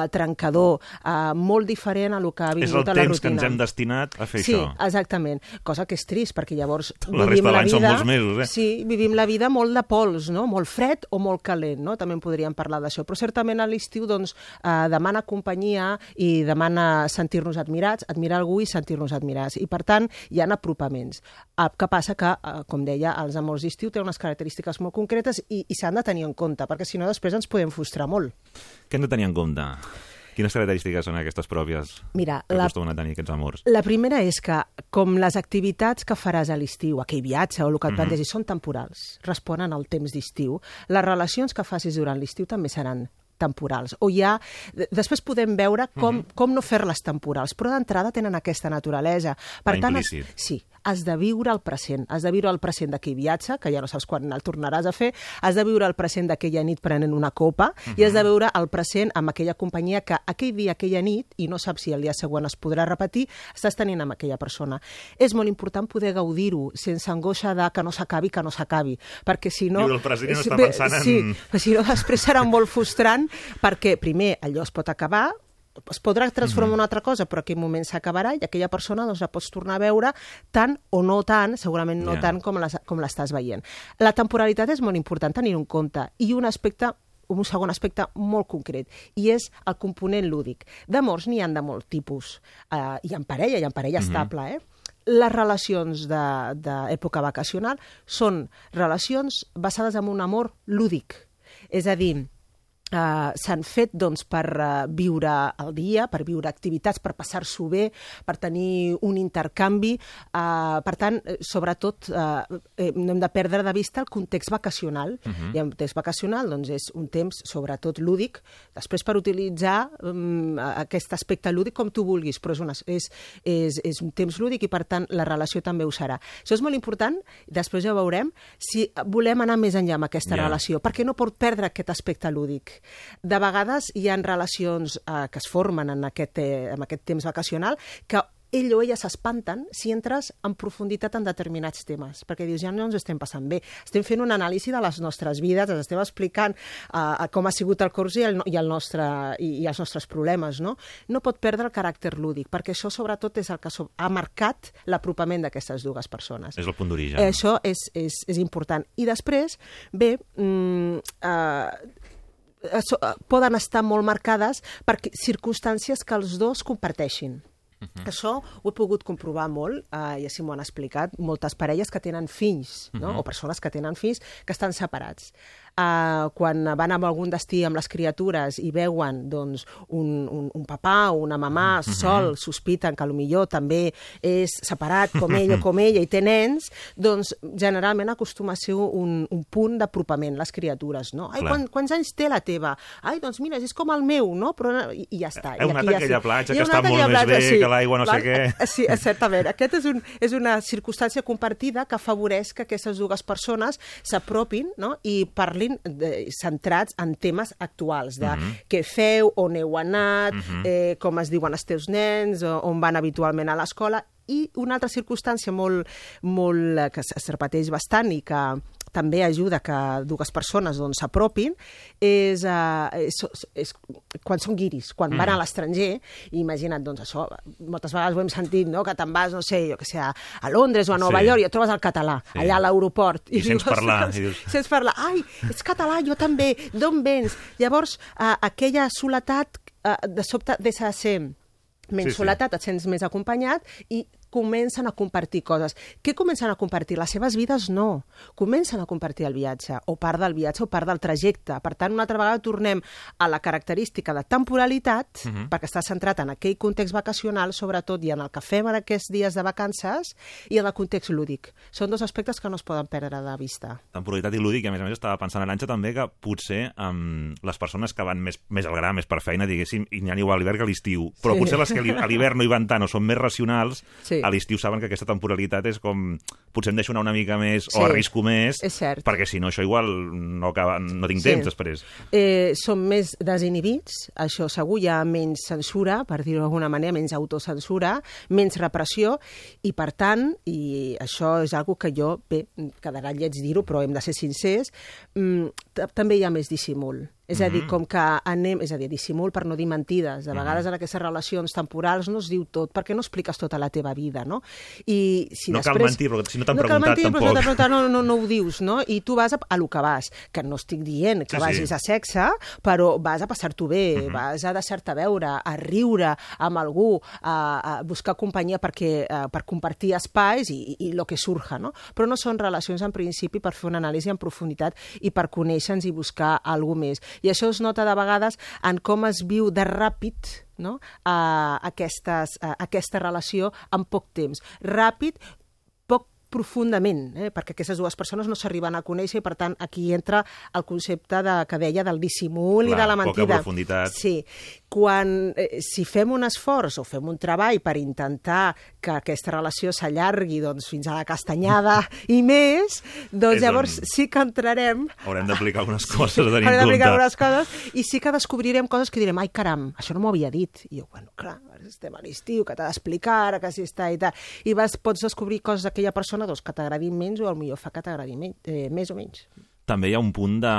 trencador, eh, molt diferent a lo que ha És vingut el a la temps que rutina. ens hem destinat a fer sí, això. exactament. Cosa que és trist, perquè llavors La vivim la l'any són vida... molts mesos, eh? Sí, vivim la vida molt de pols, no? Molt fred o molt calent, no? També en podríem parlar d'això. Però certament a l'estiu, doncs, eh, demana companyia i demana sentir-nos admirats, admirar algú i sentir-nos admirats. I, per tant, hi ha apropaments. Eh, que passa que, eh, com deia, els amors d'estiu tenen unes característiques molt concretes i, i s'han de tenir en compte, perquè si no després ens podem frustrar molt. Què hem de tenir en compte? Quines característiques són aquestes pròpies Mira, que la, acostumen a tenir aquests amors? La primera és que, com les activitats que faràs a l'estiu, aquell viatge o el que et Mhm. plantegis, són temporals, responen al temps d'estiu, les relacions que facis durant l'estiu també seran temporals. O ja, de- després podem veure com, Mhm. com no fer-les temporals, però d'entrada tenen aquesta naturalesa. Per Va tant, implícit. sí, has de viure el present. Has de viure el present d'aquell viatge, que ja no saps quan el tornaràs a fer, has de viure el present d'aquella nit prenent una copa, i has de Mhm. viure el present amb aquella companyia que aquell dia, aquella nit, i no saps si el dia següent es podrà repetir, estàs tenint amb aquella persona. És molt important poder gaudir-ho sense angoixa de que no s'acabi, que no s'acabi, perquè si no... Viure el present i no estar bé, pensant en- Sí, si no després serà molt frustrant, perquè primer allò es pot acabar, es podrà transformar en una altra cosa, però aquell moment s'acabarà i aquella persona doncs, la pots tornar a veure tant o no tant, segurament no Ja. tant com les- com l'estàs veient. La temporalitat és molt important tenir en compte i un aspecte un segon aspecte molt concret, i és el component lúdic. D'amors n'hi han de molt tipus. Uh, hi ha parella, hi ha parella Mhm. estable, eh? Les relacions de- d'època vacacional són relacions basades en un amor lúdic. És a dir, Uh, s'han fet doncs, per uh, viure el dia, per viure activitats, per passar-s'ho bé, per tenir un intercanvi. Uh, per tant, sobretot, uh, eh, no hem de perdre de vista el context vacacional. Uh -huh. I el context vacacional doncs, és un temps, sobretot, lúdic, després per utilitzar um, aquest aspecte lúdic com tu vulguis, però és, una, és, és, és un temps lúdic i, per tant, la relació també ho serà. Això és molt important, després ja veurem, si volem anar més enllà amb aquesta Ja. relació, perquè no pot perdre aquest aspecte lúdic. De vegades hi ha relacions eh, que es formen en aquest, eh, en aquest temps vacacional que ell o ella s'espanten si entres en profunditat en determinats temes, perquè dius, ja no ens estem passant bé, estem fent una anàlisi de les nostres vides, ens estem explicant uh, com ha sigut el curs i, el, i, el nostre, i, i els nostres problemes, no? No pot perdre el caràcter lúdic, perquè això sobretot és el que so ha marcat l'apropament d'aquestes dues persones. És el punt d'origen. Eh, Això és, és, és important. I després, bé, mm, eh, poden estar molt marcades per circumstàncies que els dos comparteixin. Uh -huh. Això ho he pogut comprovar molt, eh, i així m'ho han explicat, moltes parelles que tenen fills, no? Mhm. o persones que tenen fills que estan separats. Uh, quan van a algun destí amb les criatures i veuen doncs, un, un, un papà o una mamà Mhm. sol, sospiten que millor també és separat com ell o com ella i té nens, doncs generalment acostuma a ser un, un punt d'apropament, les criatures, no? Ai, Clar. quan, quants anys té la teva? Ai, doncs mira, és com el meu, no? Però, i, i ja està. Heu I anat a aquella platja que està molt més bé, que l'aigua no sé què. Eh, Sí, certament. Aquest és, un, és una circumstància compartida que afavoreix que aquestes dues persones s'apropin no? i parlin de, centrats en temes actuals, de Mhm. què feu, on heu anat, Mhm. eh, com es diuen els teus nens, o- on van habitualment a l'escola, i una altra circumstància molt, molt, eh, que es repeteix bastant i que també ajuda que dues persones doncs, s'apropin és, uh, és, és quan són guiris, quan van Mm. a l'estranger, i imagina't, doncs això, moltes vegades ho hem sentit, no?, que te'n vas, no sé, jo que sé, a, a Londres o a Nova Sí. York i et trobes el català, Sí. allà a l'aeroport. I sents dius, parlar, i dius- Sents parlar, ai, ets català, jo també, d'on vens? Llavors, uh, aquella soledat uh, de sobte deixa de ser menys Sí, sí. soledat, et sents més acompanyat i comencen a compartir coses. Què comencen a compartir? Les seves vides no. Comencen a compartir el viatge, o part del viatge o part del trajecte. Per tant, una altra vegada tornem a la característica de temporalitat, Mhm. perquè està centrat en aquell context vacacional, sobretot, i en el que fem en aquests dies de vacances, i en el context lúdic. Són dos aspectes que no es poden perdre de vista. temporalitat i lúdic, i a més a més estava pensant, Arantxa, també que potser um, les persones que van més, més al gra, més per feina, diguéssim, i n'hi ha igual a l'hivern que a l'estiu, però Sí. potser les que a l'hivern no hi van tant o són més racionals, Sí. A l'estiu saben que aquesta temporalitat és com... Potser em deixo anar una mica més Sí. o arrisco més, És cert. perquè si no això igual no, acaba, no tinc Sí. temps després. Eh, som més desinhibits, això segur, hi ha menys censura, per dir-ho d'alguna manera, menys autocensura, menys repressió, i per tant, i això és algo que jo, bé, quedarà lleig dir-ho, però hem de ser sincers, mm, també hi ha més dissimul. És a dir, Mhm. com que anem... És a dir, dissimul per no dir mentides. De vegades en aquestes relacions temporals no es diu tot, perquè no expliques tota la teva vida, no? I si No cal després... mentir, però si no t'han no cal preguntat, mentir, però si no tampoc. t'han preguntat, no, no, no ho dius, no? I tu vas a, a lo que vas, que no estic dient que Sí, sí. vagis a sexe, però vas a passar-t'ho bé, Mhm. vas a deixar-te veure, a riure amb algú, a, a buscar companyia perquè, eh, per compartir espais i, i, i lo que surja, no? Però no són relacions en principi per fer una anàlisi en profunditat i per conèixer-nos i buscar alguna més. I això es nota de vegades en com es viu de ràpid no? a, aquestes, a aquesta relació en poc temps. Ràpid, profundament, eh? perquè aquestes dues persones no s'arriben a conèixer i, per tant, aquí entra el concepte de, que deia del dissimul Clar, i de la poca mentida. profunditat. Sí. Quan, eh, si fem un esforç o fem un treball per intentar que aquesta relació s'allargui doncs, fins a la castanyada i més, doncs És llavors on- sí que entrarem Haurem d'aplicar algunes coses a tenir Haurem en d'aplicar algunes coses i sí que descobrirem coses que direm, ai caram, això no m'ho havia dit. I jo, bueno, clar, estem a l'estiu, que t'ha d'explicar, que si està i tal. I vas, pots descobrir coses d'aquella persona doncs, que t'agradin menys o millor fa que t'agradin men eh, més o menys. També hi ha un punt de,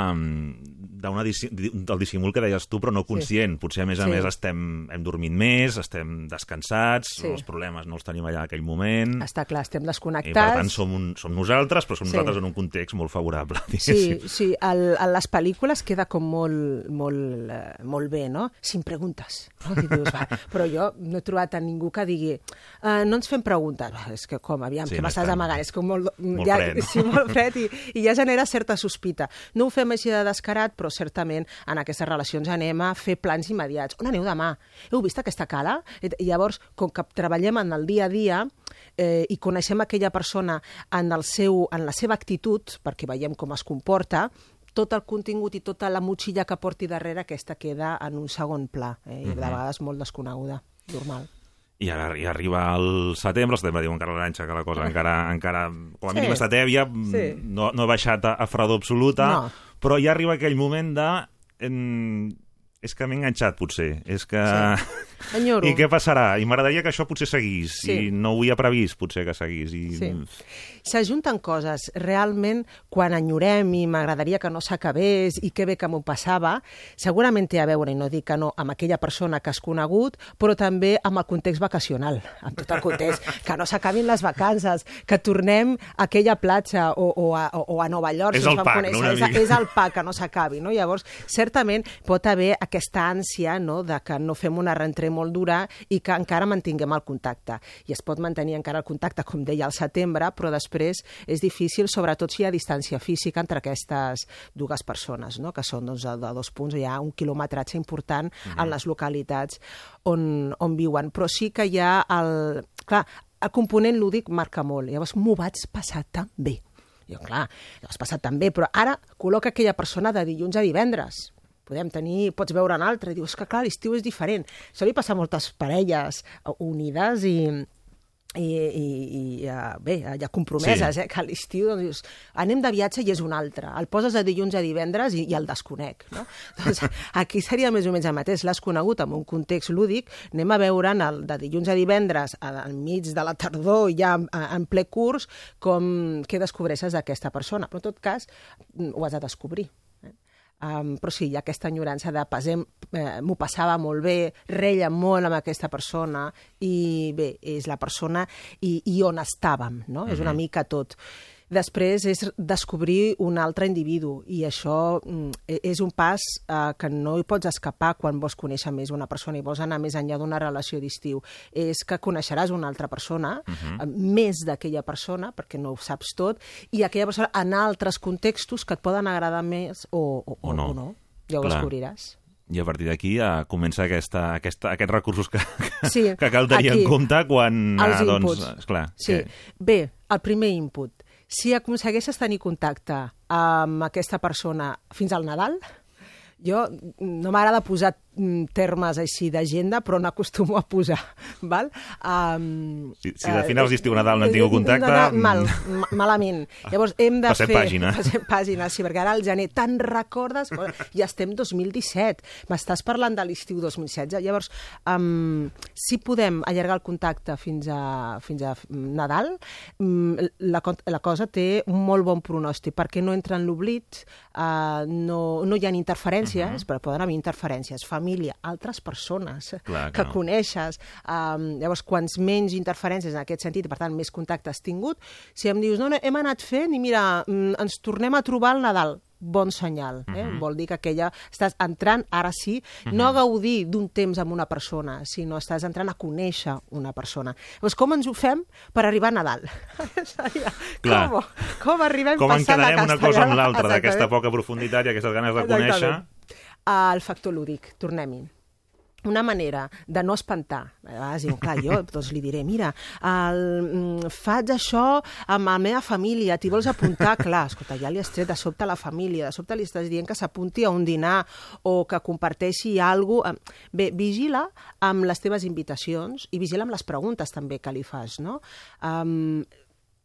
d'una dissi- del dissimul que deies tu, però no conscient. Potser, a més a Sí. més, estem, hem dormit més, estem descansats, Sí. els problemes no els tenim allà en aquell moment, Està clar, estem i per desconnectats. tant som, un, som nosaltres, però som Sí. nosaltres en un context molt favorable. Sí, diguéssim. sí, el, a les pel·lícules queda com molt, molt, eh, molt bé, no? Sin preguntes. No? Dius, va, però jo no he trobat a ningú que digui uh, no ens fem preguntes. Va, és que com, aviam, Sí, sí, que m'estàs amagant? És com molt, molt ja, fred, no? Sí, molt fred, i, i ja genera certa sospita sospita. No ho fem així de descarat, però certament en aquestes relacions anem a fer plans immediats. On aneu demà? Heu vist aquesta cala? I llavors, com que treballem en el dia a dia eh, i coneixem aquella persona en, el seu, en la seva actitud, perquè veiem com es comporta, tot el contingut i tota la motxilla que porti darrere, aquesta queda en un segon pla, eh, i de Mhm. vegades molt desconeguda, normal. I, i arriba el setembre, el setembre diu encara l'Aranxa que la cosa encara, encara com a Sí. mínim està tèbia, Sí. no, no ha baixat a, a fredor absoluta, No. però ja arriba aquell moment de... En... És que m'he enganxat, potser. És que... Sí. Enyoro. I què passarà? I m'agradaria que això potser seguís. Sí. I no ho havia previst, potser, que seguís. I... Sí. S'ajunten coses. Realment, quan enyorem i m'agradaria que no s'acabés i que bé que m'ho passava, segurament té a veure, i no dic que no, amb aquella persona que has conegut, però també amb el context vacacional, amb tot el context. que no s'acabin les vacances, que tornem a aquella platja o, o, a, o a Nova York. És si ens el vam pack, no, és, és el pa que no s'acabi. No? Llavors, certament pot haver aquesta ànsia no? de que no fem una rentrée molt dura i que encara mantinguem el contacte. I es pot mantenir encara el contacte, com deia, al setembre, però després és difícil, sobretot si hi ha distància física entre aquestes dues persones, no? que són doncs, de, dos punts, hi ha un quilometratge important Mhm. en les localitats on, on viuen. Però sí que hi ha el... Clar, el component lúdic marca molt. Llavors m'ho vaig passar tan bé. Jo, clar, l'has passat tan bé, però ara col·loca aquella persona de dilluns a divendres. Podem tenir, pots veure un altre, i dius que clar, l'estiu és diferent. Això li passa a moltes parelles unides i, i, i, i uh, bé, ja compromeses, Sí. eh, que a l'estiu doncs, dius, anem de viatge i és un altre. El poses de dilluns a divendres i, i el desconec. No? doncs aquí seria més o menys el mateix. L'has conegut en un context lúdic, anem a veure en el, de dilluns a divendres, al mig de la tardor, ja en, en ple curs, com, què descobreixes d'aquesta persona. Però en tot cas, mm, ho has de descobrir. Um, però sí, hi ha aquesta enyorança de eh, m'ho passava molt bé, reia molt amb aquesta persona i bé, és la persona i, i on estàvem, no? És una Mhm. mica tot. Després és descobrir un altre individu i això mm, e- és un pas eh, que no hi pots escapar quan vols conèixer més una persona i vols anar més enllà d'una relació d'estiu. És que coneixeràs una altra persona, Mhm. eh, més d'aquella persona, perquè no ho saps tot, i aquella persona en altres contextos que et poden agradar més o, o, O no. o no. Ja ho Clar. descobriràs. I a partir d'aquí ja comença aquesta, aquesta, aquests recursos que, que, Sí, que cal tenir aquí. en compte quan... Els eh, doncs, inputs. esclar, Sí. que- Bé, el primer input. Si aconsegueixes tenir contacte amb aquesta persona fins al Nadal, jo no m'agrada posar termes així d'agenda, però n'acostumo a posar, val? Um, Si- si de finals d'estiu Nadal no han tingut contacte, Nadal, mm. mal, ma- malament. Llavors hem de Passem fer... pàgina. Passem pàgina, sí, perquè ara al gener te'n recordes? Ja estem 2017, m'estàs parlant de l'estiu 2016. Llavors, um, si podem allargar el contacte fins a, fins a Nadal, um, la, la cosa té un molt bon pronòstic, perquè no entra en l'oblit, uh, no, no hi ha interferències, però poden haver interferències, família, altres persones Clar, que no. coneixes. Um, llavors, quants menys interferències en aquest sentit, per tant, més contacte has tingut, si em dius, no, no, hem anat fent i mira, mm, ens tornem a trobar al Nadal, bon senyal. Eh? Mhm. Vol dir que aquella... Estàs entrant, ara sí, no a gaudir d'un temps amb una persona, sinó estàs entrant a conèixer una persona. Llavors, com ens ho fem per arribar a Nadal? Clar. Com, com arribem Com passant a encadenem una cosa amb l'altra, d'aquesta Exactament. poca profunditat i aquestes ganes de conèixer... El factor lúdic, tornem-hi una manera de no espantar. A vegades diuen, clar, jo doncs li diré, mira, el, mm, faig això amb la meva família, t'hi vols apuntar? Clar, escolta, ja li has tret de sobte a la família, de sobte li estàs dient que s'apunti a un dinar o que comparteixi alguna cosa. Bé, vigila amb les teves invitacions i vigila amb les preguntes també que li fas, no? Um,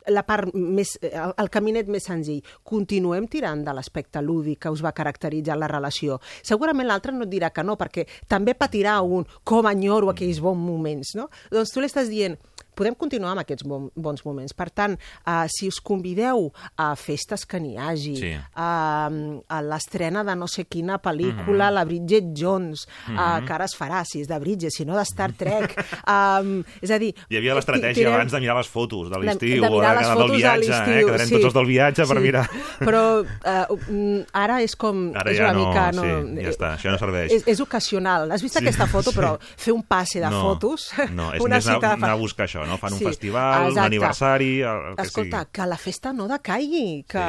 la part més, el, el caminet més senzill. Continuem tirant de l'aspecte lúdic que us va caracteritzar la relació. Segurament l'altre no et dirà que no, perquè també patirà un com enyoro aquells bons moments, no? Doncs tu li estàs dient, podem continuar amb aquests bon, bons moments. Per tant, uh, si us convideu a festes que n'hi hagi, Sí. a, a l'estrena de no sé quina pel·lícula, Mhm. la Bridget Jones, uh, Mhm. que ara es farà, si és de Bridget, si no de Star Trek. um, és a dir... Hi havia l'estratègia abans de mirar les fotos de l'estiu de mirar de, les del fotos de viatge, eh? Quedarem sí. tots els del viatge per Sí. mirar... Però uh, ara és com... Ara és ja una no, mica, no, sí, ja està, això no serveix. És, és ocasional. Has vist Sí, aquesta foto? sí. Però fer un passe de no, fotos... No, és una més anar, anar a buscar això, no? Fan un Sí, festival, un exacte. aniversari, el, el que Escolta, sigui. que la festa no decaigui, que,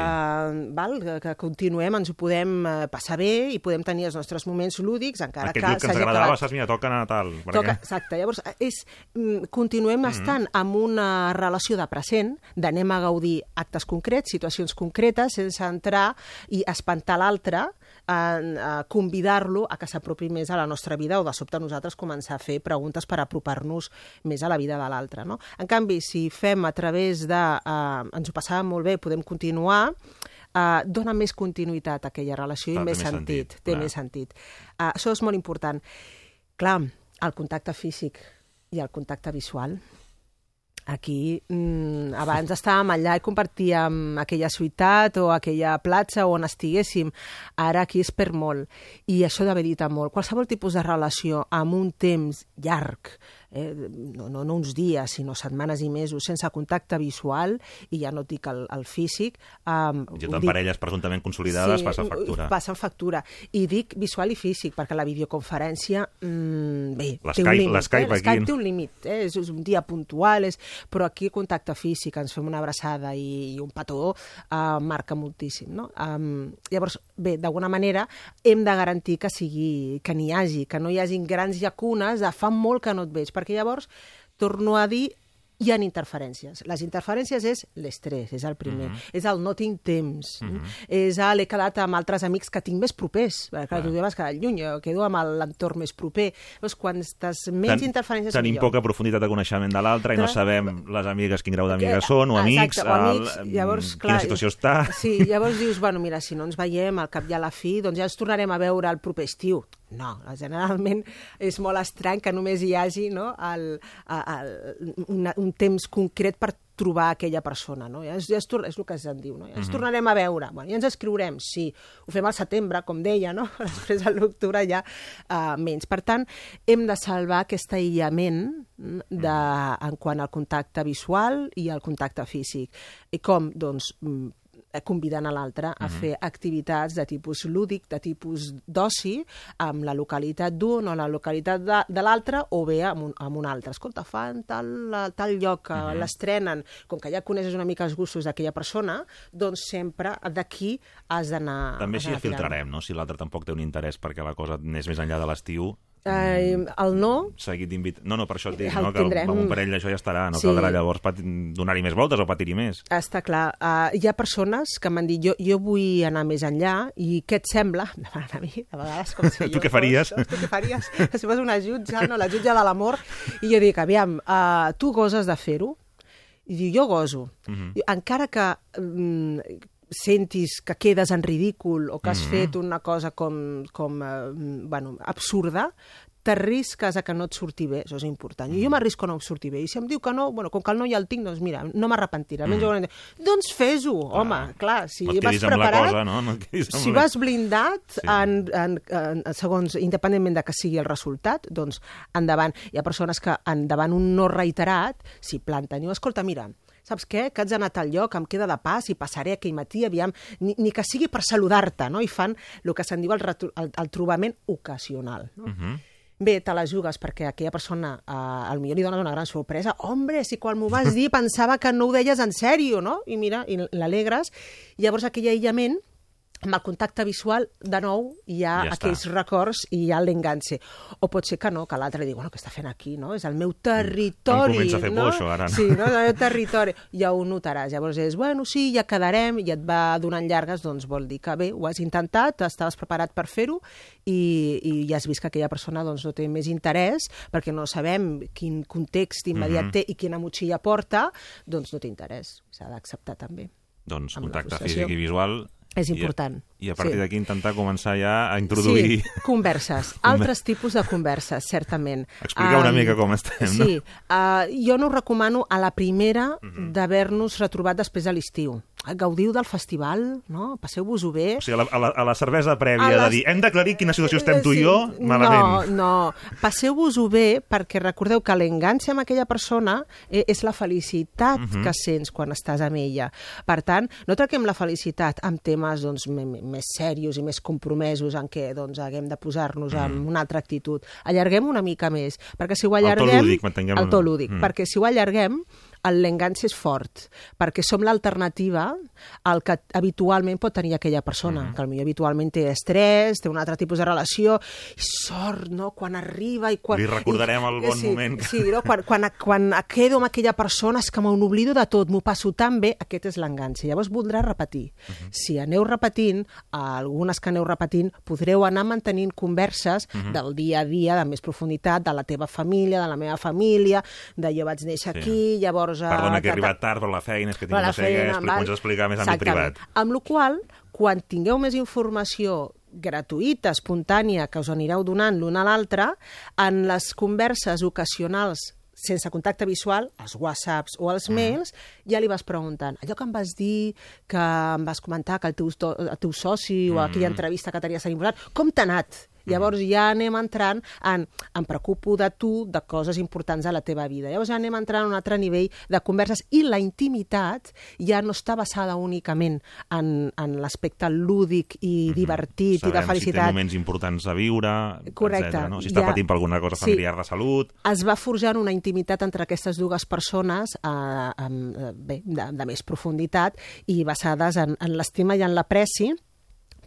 val, que, continuem, ens ho podem eh, passar bé i podem tenir els nostres moments lúdics, encara Aquell que grup que ens agradava, acabat. saps, mira, Toca, què? exacte, llavors és, mm, continuem Mhm. estant amb una relació de present, d'anem a gaudir actes concrets, situacions concretes, sense entrar i espantar l'altre, en, a convidar-lo a que s'apropi més a la nostra vida o de sobte nosaltres començar a fer preguntes per apropar-nos més a la vida de l'altre. No? En canvi, si fem a través de... Eh, ens ho passàvem molt bé, podem continuar, eh, dona més continuïtat a aquella relació Clar, i més més sentit. sentit, té clar. més sentit. Uh, això és molt important. Clar, el contacte físic i el contacte visual. Aquí, mm, abans estàvem allà i compartíem aquella ciutat o aquella platja on estiguéssim. Ara aquí és per molt. I això debilita molt. Qualsevol tipus de relació amb un temps llarg, eh, no, no, no uns dies, sinó setmanes i mesos, sense contacte visual, i ja no et dic el, el físic... Um, I tot en parelles presumptament consolidades passa factura. Passen factura. I dic visual i físic, perquè la videoconferència, mm, bé, té un límit. l'Skype eh? aquí- té un límit, eh? és, és un dia puntual, és... però aquí contacte físic, ens fem una abraçada i, i un petó, uh, marca moltíssim. No? Um, llavors, bé, d'alguna manera hem de garantir que sigui que n'hi hagi, que no hi hagin grans llacunes de fa molt que no et veig, perquè llavors, torno a dir, hi ha interferències. Les interferències és l'estrès, és el primer. Mhm. És el no tinc temps. És el he quedat amb altres amics que tinc més propers. Perquè clar, tu ja vas quedar lluny, jo quedo amb l'entorn més proper. Llavors, quan estàs menys Ten- interferències Tenim millor. poca profunditat de coneixement de l'altre i no sabem les amigues quin grau d'amigues són, o amics, exacte, o amics. el- llavors, quina clar, situació està. Sí, llavors dius, bueno, mira, si no ens veiem al cap i a la fi, doncs ja ens tornarem a veure el proper estiu. No, generalment és molt estrany que només hi hagi no, el, el, un, un temps concret per trobar aquella persona, no? Ja és, ja és, és el que es diu, no? Ja ens Mhm. tornarem a veure, bueno, ja ens escriurem, sí, ho fem al setembre, com deia, no? Després a l'octubre ja uh, menys. Per tant, hem de salvar aquest aïllament mm, de, en quant al contacte visual i al contacte físic. I com? Doncs mm, convidant a l'altre a Mhm. fer activitats de tipus lúdic, de tipus d'oci, amb la localitat d'un o la localitat de, de l'altre, o bé amb un, amb un altre. Escolta, fan tal, tal lloc que Mhm. l'estrenen, com que ja coneixes una mica els gustos d'aquella persona, doncs sempre d'aquí has d'anar... També així tirant. filtrarem, no? Si l'altre tampoc té un interès perquè la cosa anés més enllà de l'estiu, Eh, el no, seguit d'invitar... No, no, per això et dic, no? que tindrem. amb un parell això ja estarà, no Sí. caldrà llavors donar-hi més voltes o patir-hi més. Està clar. Uh, hi ha persones que m'han dit jo, jo vull anar més enllà i què et sembla? A mi, de vegades com si Tu què faries? Fos, tu què faries? Si fos una jutja, no? la jutja de l'amor. I jo dic, aviam, uh, tu goses de fer-ho? I diu, jo goso. Mhm. I encara que mm, sentis que quedes en ridícul o que has Mhm. fet una cosa com, com eh, bueno, absurda, t'arrisques a que no et surti bé, això és important. I jo m'arrisco a no sortir bé. I si em diu que no, bueno, com que el no ja el tinc, doncs mira, no m'arrepentiré. Mm. Mm. Doncs fes-ho, home, clar, si no vas preparat... cosa, no? no Si vas blindat, sí. en, en, en, segons, independentment de que sigui el resultat, doncs endavant. Hi ha persones que endavant un no reiterat s'hi planten. Diu, escolta, mira, saps què? Que haig d'anar a tal lloc, em queda de pas i passaré aquell matí, aviam, ni, ni que sigui per saludar-te, no? I fan el que se'n diu el, el, el trobament ocasional. No? Mhm. Bé, te la jugues perquè aquella persona eh, al millor li dona una gran sorpresa. Hombre, si quan m'ho vas dir pensava que no ho deies en sèrio, no? I mira, i l'alegres. Llavors aquell aïllament amb el contacte visual, de nou, hi ha Ja ja està. aquells records i hi ha l'enganxe. O pot ser que no, que l'altre digui, bueno, què està fent aquí, no? És el meu territori, Em comença a fer no? por, això, ara, no? Sí, no? És el meu territori. Ja ho notaràs. Llavors és, bueno, sí, ja quedarem, i et va donant llargues, doncs vol dir que bé, ho has intentat, estaves preparat per fer-ho, i, i ja has vist que aquella persona doncs, no té més interès, perquè no sabem quin context immediat Mhm. té i quina motxilla porta, doncs no té interès. S'ha d'acceptar també. Doncs contacte físic i visual... És important. I a partir Sí. d'aquí intentar començar ja a introduir... Sí, converses. Altres tipus de converses, certament. Explica una Am, mica com estem, no? Sí, uh, jo no recomano a la primera Mhm. d'haver-nos retrobat després de l'estiu. Gaudiu del festival, no? Passeu-vos-ho bé. O sigui, a la, a la, a la cervesa prèvia A de les- dir hem d'aclarir quina situació estem tu i jo, malament. No, no. Passeu-vos-ho bé perquè recordeu que l'enganxe amb aquella persona eh, és la felicitat Mhm. que sents quan estàs amb ella. Per tant, no traquem la felicitat amb temes doncs, més serios i més compromesos en què doncs, haguem de posar-nos mm. en una altra actitud. Allarguem una mica més, perquè si ho allarguem... lúdic, mantinguem- El to lúdic, Mm. perquè si ho allarguem, l'enganx és fort, perquè som l'alternativa al que habitualment pot tenir aquella persona, Mm-hmm. que potser habitualment té estrès, té un altre tipus de relació, i sort, no?, quan arriba i quan... Li recordarem i, el bon sí, moment. Sí, no? quan, quan, quan quedo amb aquella persona és que me n'oblido de tot, m'ho passo tan bé, aquest és l'enganx. I Llavors voldrà repetir. Mhm. Si aneu repetint, algunes que aneu repetint, podreu anar mantenint converses Mhm. del dia a dia, de més profunditat, de la teva família, de la meva família, de jo vaig néixer Sí. aquí, llavors... eh, Perdona que he ta- ta- arribat tard per la feina, és que tinc la feina, expli- val? comences a explicar més en Exactament. privat. Amb la qual quan tingueu més informació gratuïta, espontània, que us anireu donant l'un a l'altre, en les converses ocasionals sense contacte visual, els whatsapps o els mails, ja li vas preguntant allò que em vas dir, que em vas comentar que el teu, el teu soci o aquella entrevista que tenies tan important, com t'ha anat? Llavors ja anem entrant en em preocupo de tu, de coses importants a la teva vida. Llavors ja anem entrant en un altre nivell de converses i la intimitat ja no està basada únicament en, en l'aspecte lúdic i divertit i de Sabem si té felicitat. moments importants a viure, Correcte. etcètera, no? si està Ja- patint per alguna cosa sí. familiar de salut... es va forjant una intimitat entre aquestes dues persones eh, amb, eh, bé, de, de més profunditat i basades en, en l'estima i en l'apreci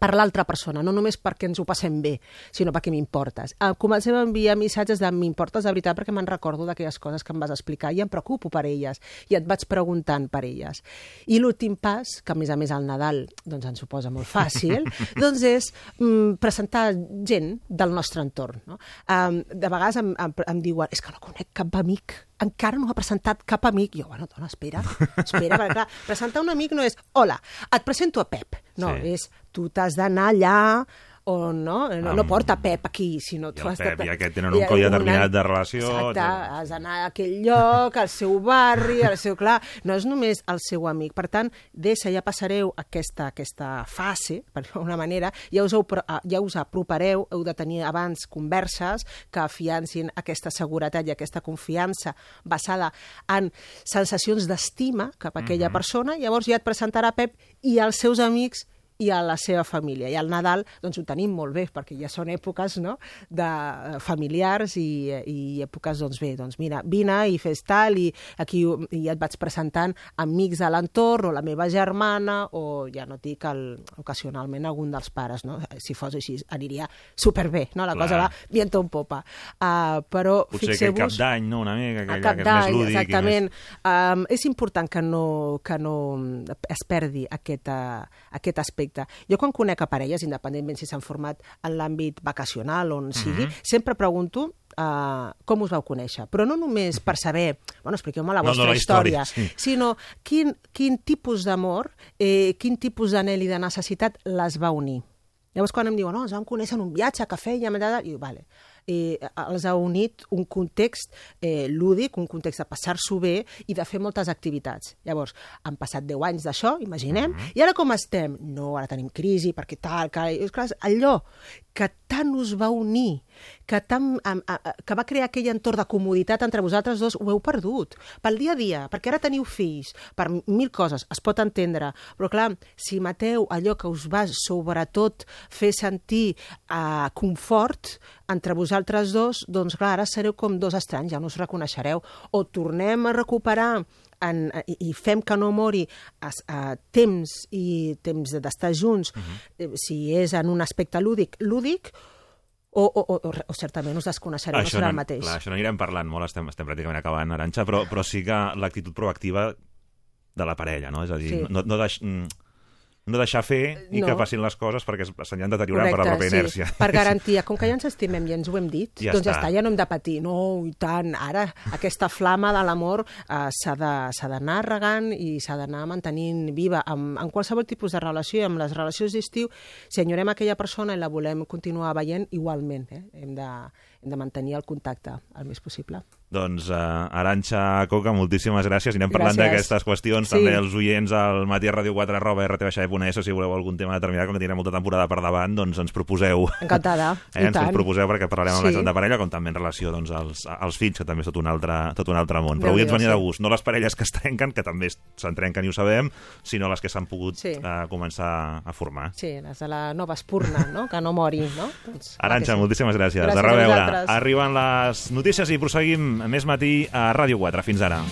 per l'altra persona, no només perquè ens ho passem bé, sinó perquè m'importes. Eh, comencem a enviar missatges de m'importes de veritat perquè me'n recordo d'aquelles coses que em vas explicar i em preocupo per elles i et vaig preguntant per elles. I l'últim pas, que a més a més al Nadal doncs ens ho posa molt fàcil, doncs és mm, presentar gent del nostre entorn. No? Um, de vegades em, em, em diuen és que no conec cap amic encara no ha presentat cap amic. Jo, bueno, dona, espera, espera, perquè clar, presentar un amic no és, hola, et presento a Pep. No, Sí. és, tu t'has d'anar allà on, no? No, no porta Pep aquí, sinó... I tu el has de- Pep i aquest tenen un una- determinat de relació, Exacte, etcètera. has d'anar a aquell lloc, al seu barri, al seu... Clar, no és només el seu amic. Per tant, d'essa ja passareu aquesta, aquesta fase, per una manera, ja us, heu, ah, ja us apropareu, heu de tenir abans converses que afiancin aquesta seguretat i aquesta confiança basada en sensacions d'estima cap a aquella persona, llavors ja et presentarà Pep i els seus amics i a la seva família. I al Nadal doncs, ho tenim molt bé, perquè ja són èpoques no? de eh, familiars i, i èpoques, doncs bé, doncs mira, vine i fes tal, i aquí i ja et vaig presentant amics de l'entorn, o la meva germana, o ja no dic el, ocasionalment algun dels pares, no? Si fos així, aniria superbé, no? La Clar. cosa va viento en popa. Uh, però Potser aquell cap d'any, no?, una mica, A cap que més d'any, exactament. Més... Um, és important que no, que no es perdi aquest, uh, aquest aspecte. Jo quan conec a parelles, independentment si s'han format en l'àmbit vacacional o on sigui, Mhm. sempre pregunto uh, com us vau conèixer. Però no només per saber, bueno, expliqueu-me la No, no, vostra la història, història, sí. sinó quin, quin tipus d'amor, eh, quin tipus d'anel i de necessitat les va unir. Llavors, quan em diuen, no, ens vam conèixer en un viatge que fèiem, i vale, eh, els ha unit un context eh, lúdic, un context de passar-s'ho bé i de fer moltes activitats. Llavors, han passat 10 anys d'això, imaginem, i ara com estem? No, ara tenim crisi, perquè tal, que... És clar, allò que tant us va unir, que, tant, am- a, a, que va crear aquell entorn de comoditat entre vosaltres dos, ho heu perdut. Pel dia a dia, perquè ara teniu fills, per mil coses, es pot entendre. Però clar, si mateu allò que us va sobretot fer sentir eh, confort entre vosaltres dos, doncs clar, ara sereu com dos estranys, ja no us reconeixereu. O tornem a recuperar en, i, i fem que no mori es, a temps i temps d'estar junts, eh, si és en un aspecte lúdic, lúdic, o, o, o, o, certament us desconeixereu, no serà el mateix. Clar, això n'anirem parlant molt, estem, estem pràcticament acabant, Aranxa, però, però sí que l'actitud proactiva de la parella, no? És a dir, Sí. no, no, deix, mm, no deixar fer i No. que passin les coses perquè s'aniran deteriorant per la pròpia inèrcia. Sí, per garantia. Com que ja ens estimem i ens ho hem dit, Ja doncs ja està. està, ja no hem de patir. No, i tant. Ara aquesta flama de l'amor eh, s'ha d'anar regant i s'ha d'anar mantenint viva amb, en qualsevol tipus de relació. I amb les relacions d'estiu, si enyorem aquella persona i la volem continuar veient, igualment. Eh? Hem, de, hem de mantenir el contacte el més possible. Doncs uh, Aranxa Coca, moltíssimes gràcies. Anem parlant d'aquestes qüestions. Sí. També els oients al matí a Ràdio 4 arroba rtbaixae.es si voleu algun tema determinat, com que tindrem molta temporada per davant, doncs ens proposeu. Encantada, Eh, i ens tant. proposeu perquè parlarem amb Sí. més de parella, com també en relació doncs, als, als fills, que també és tot un altre, tot un altre món. Però avui ens venia de sí. gust, no les parelles que es trenquen, que també se'n trenquen i ho sabem, sinó les que s'han pogut Sí. eh, començar a formar. Sí, les de la nova espurna, no? que no mori, no? Doncs, sí. moltíssimes gràcies. Gràcies de reveure. Arriben les notícies i proseguim més matí a Ràdio 4. Fins ara.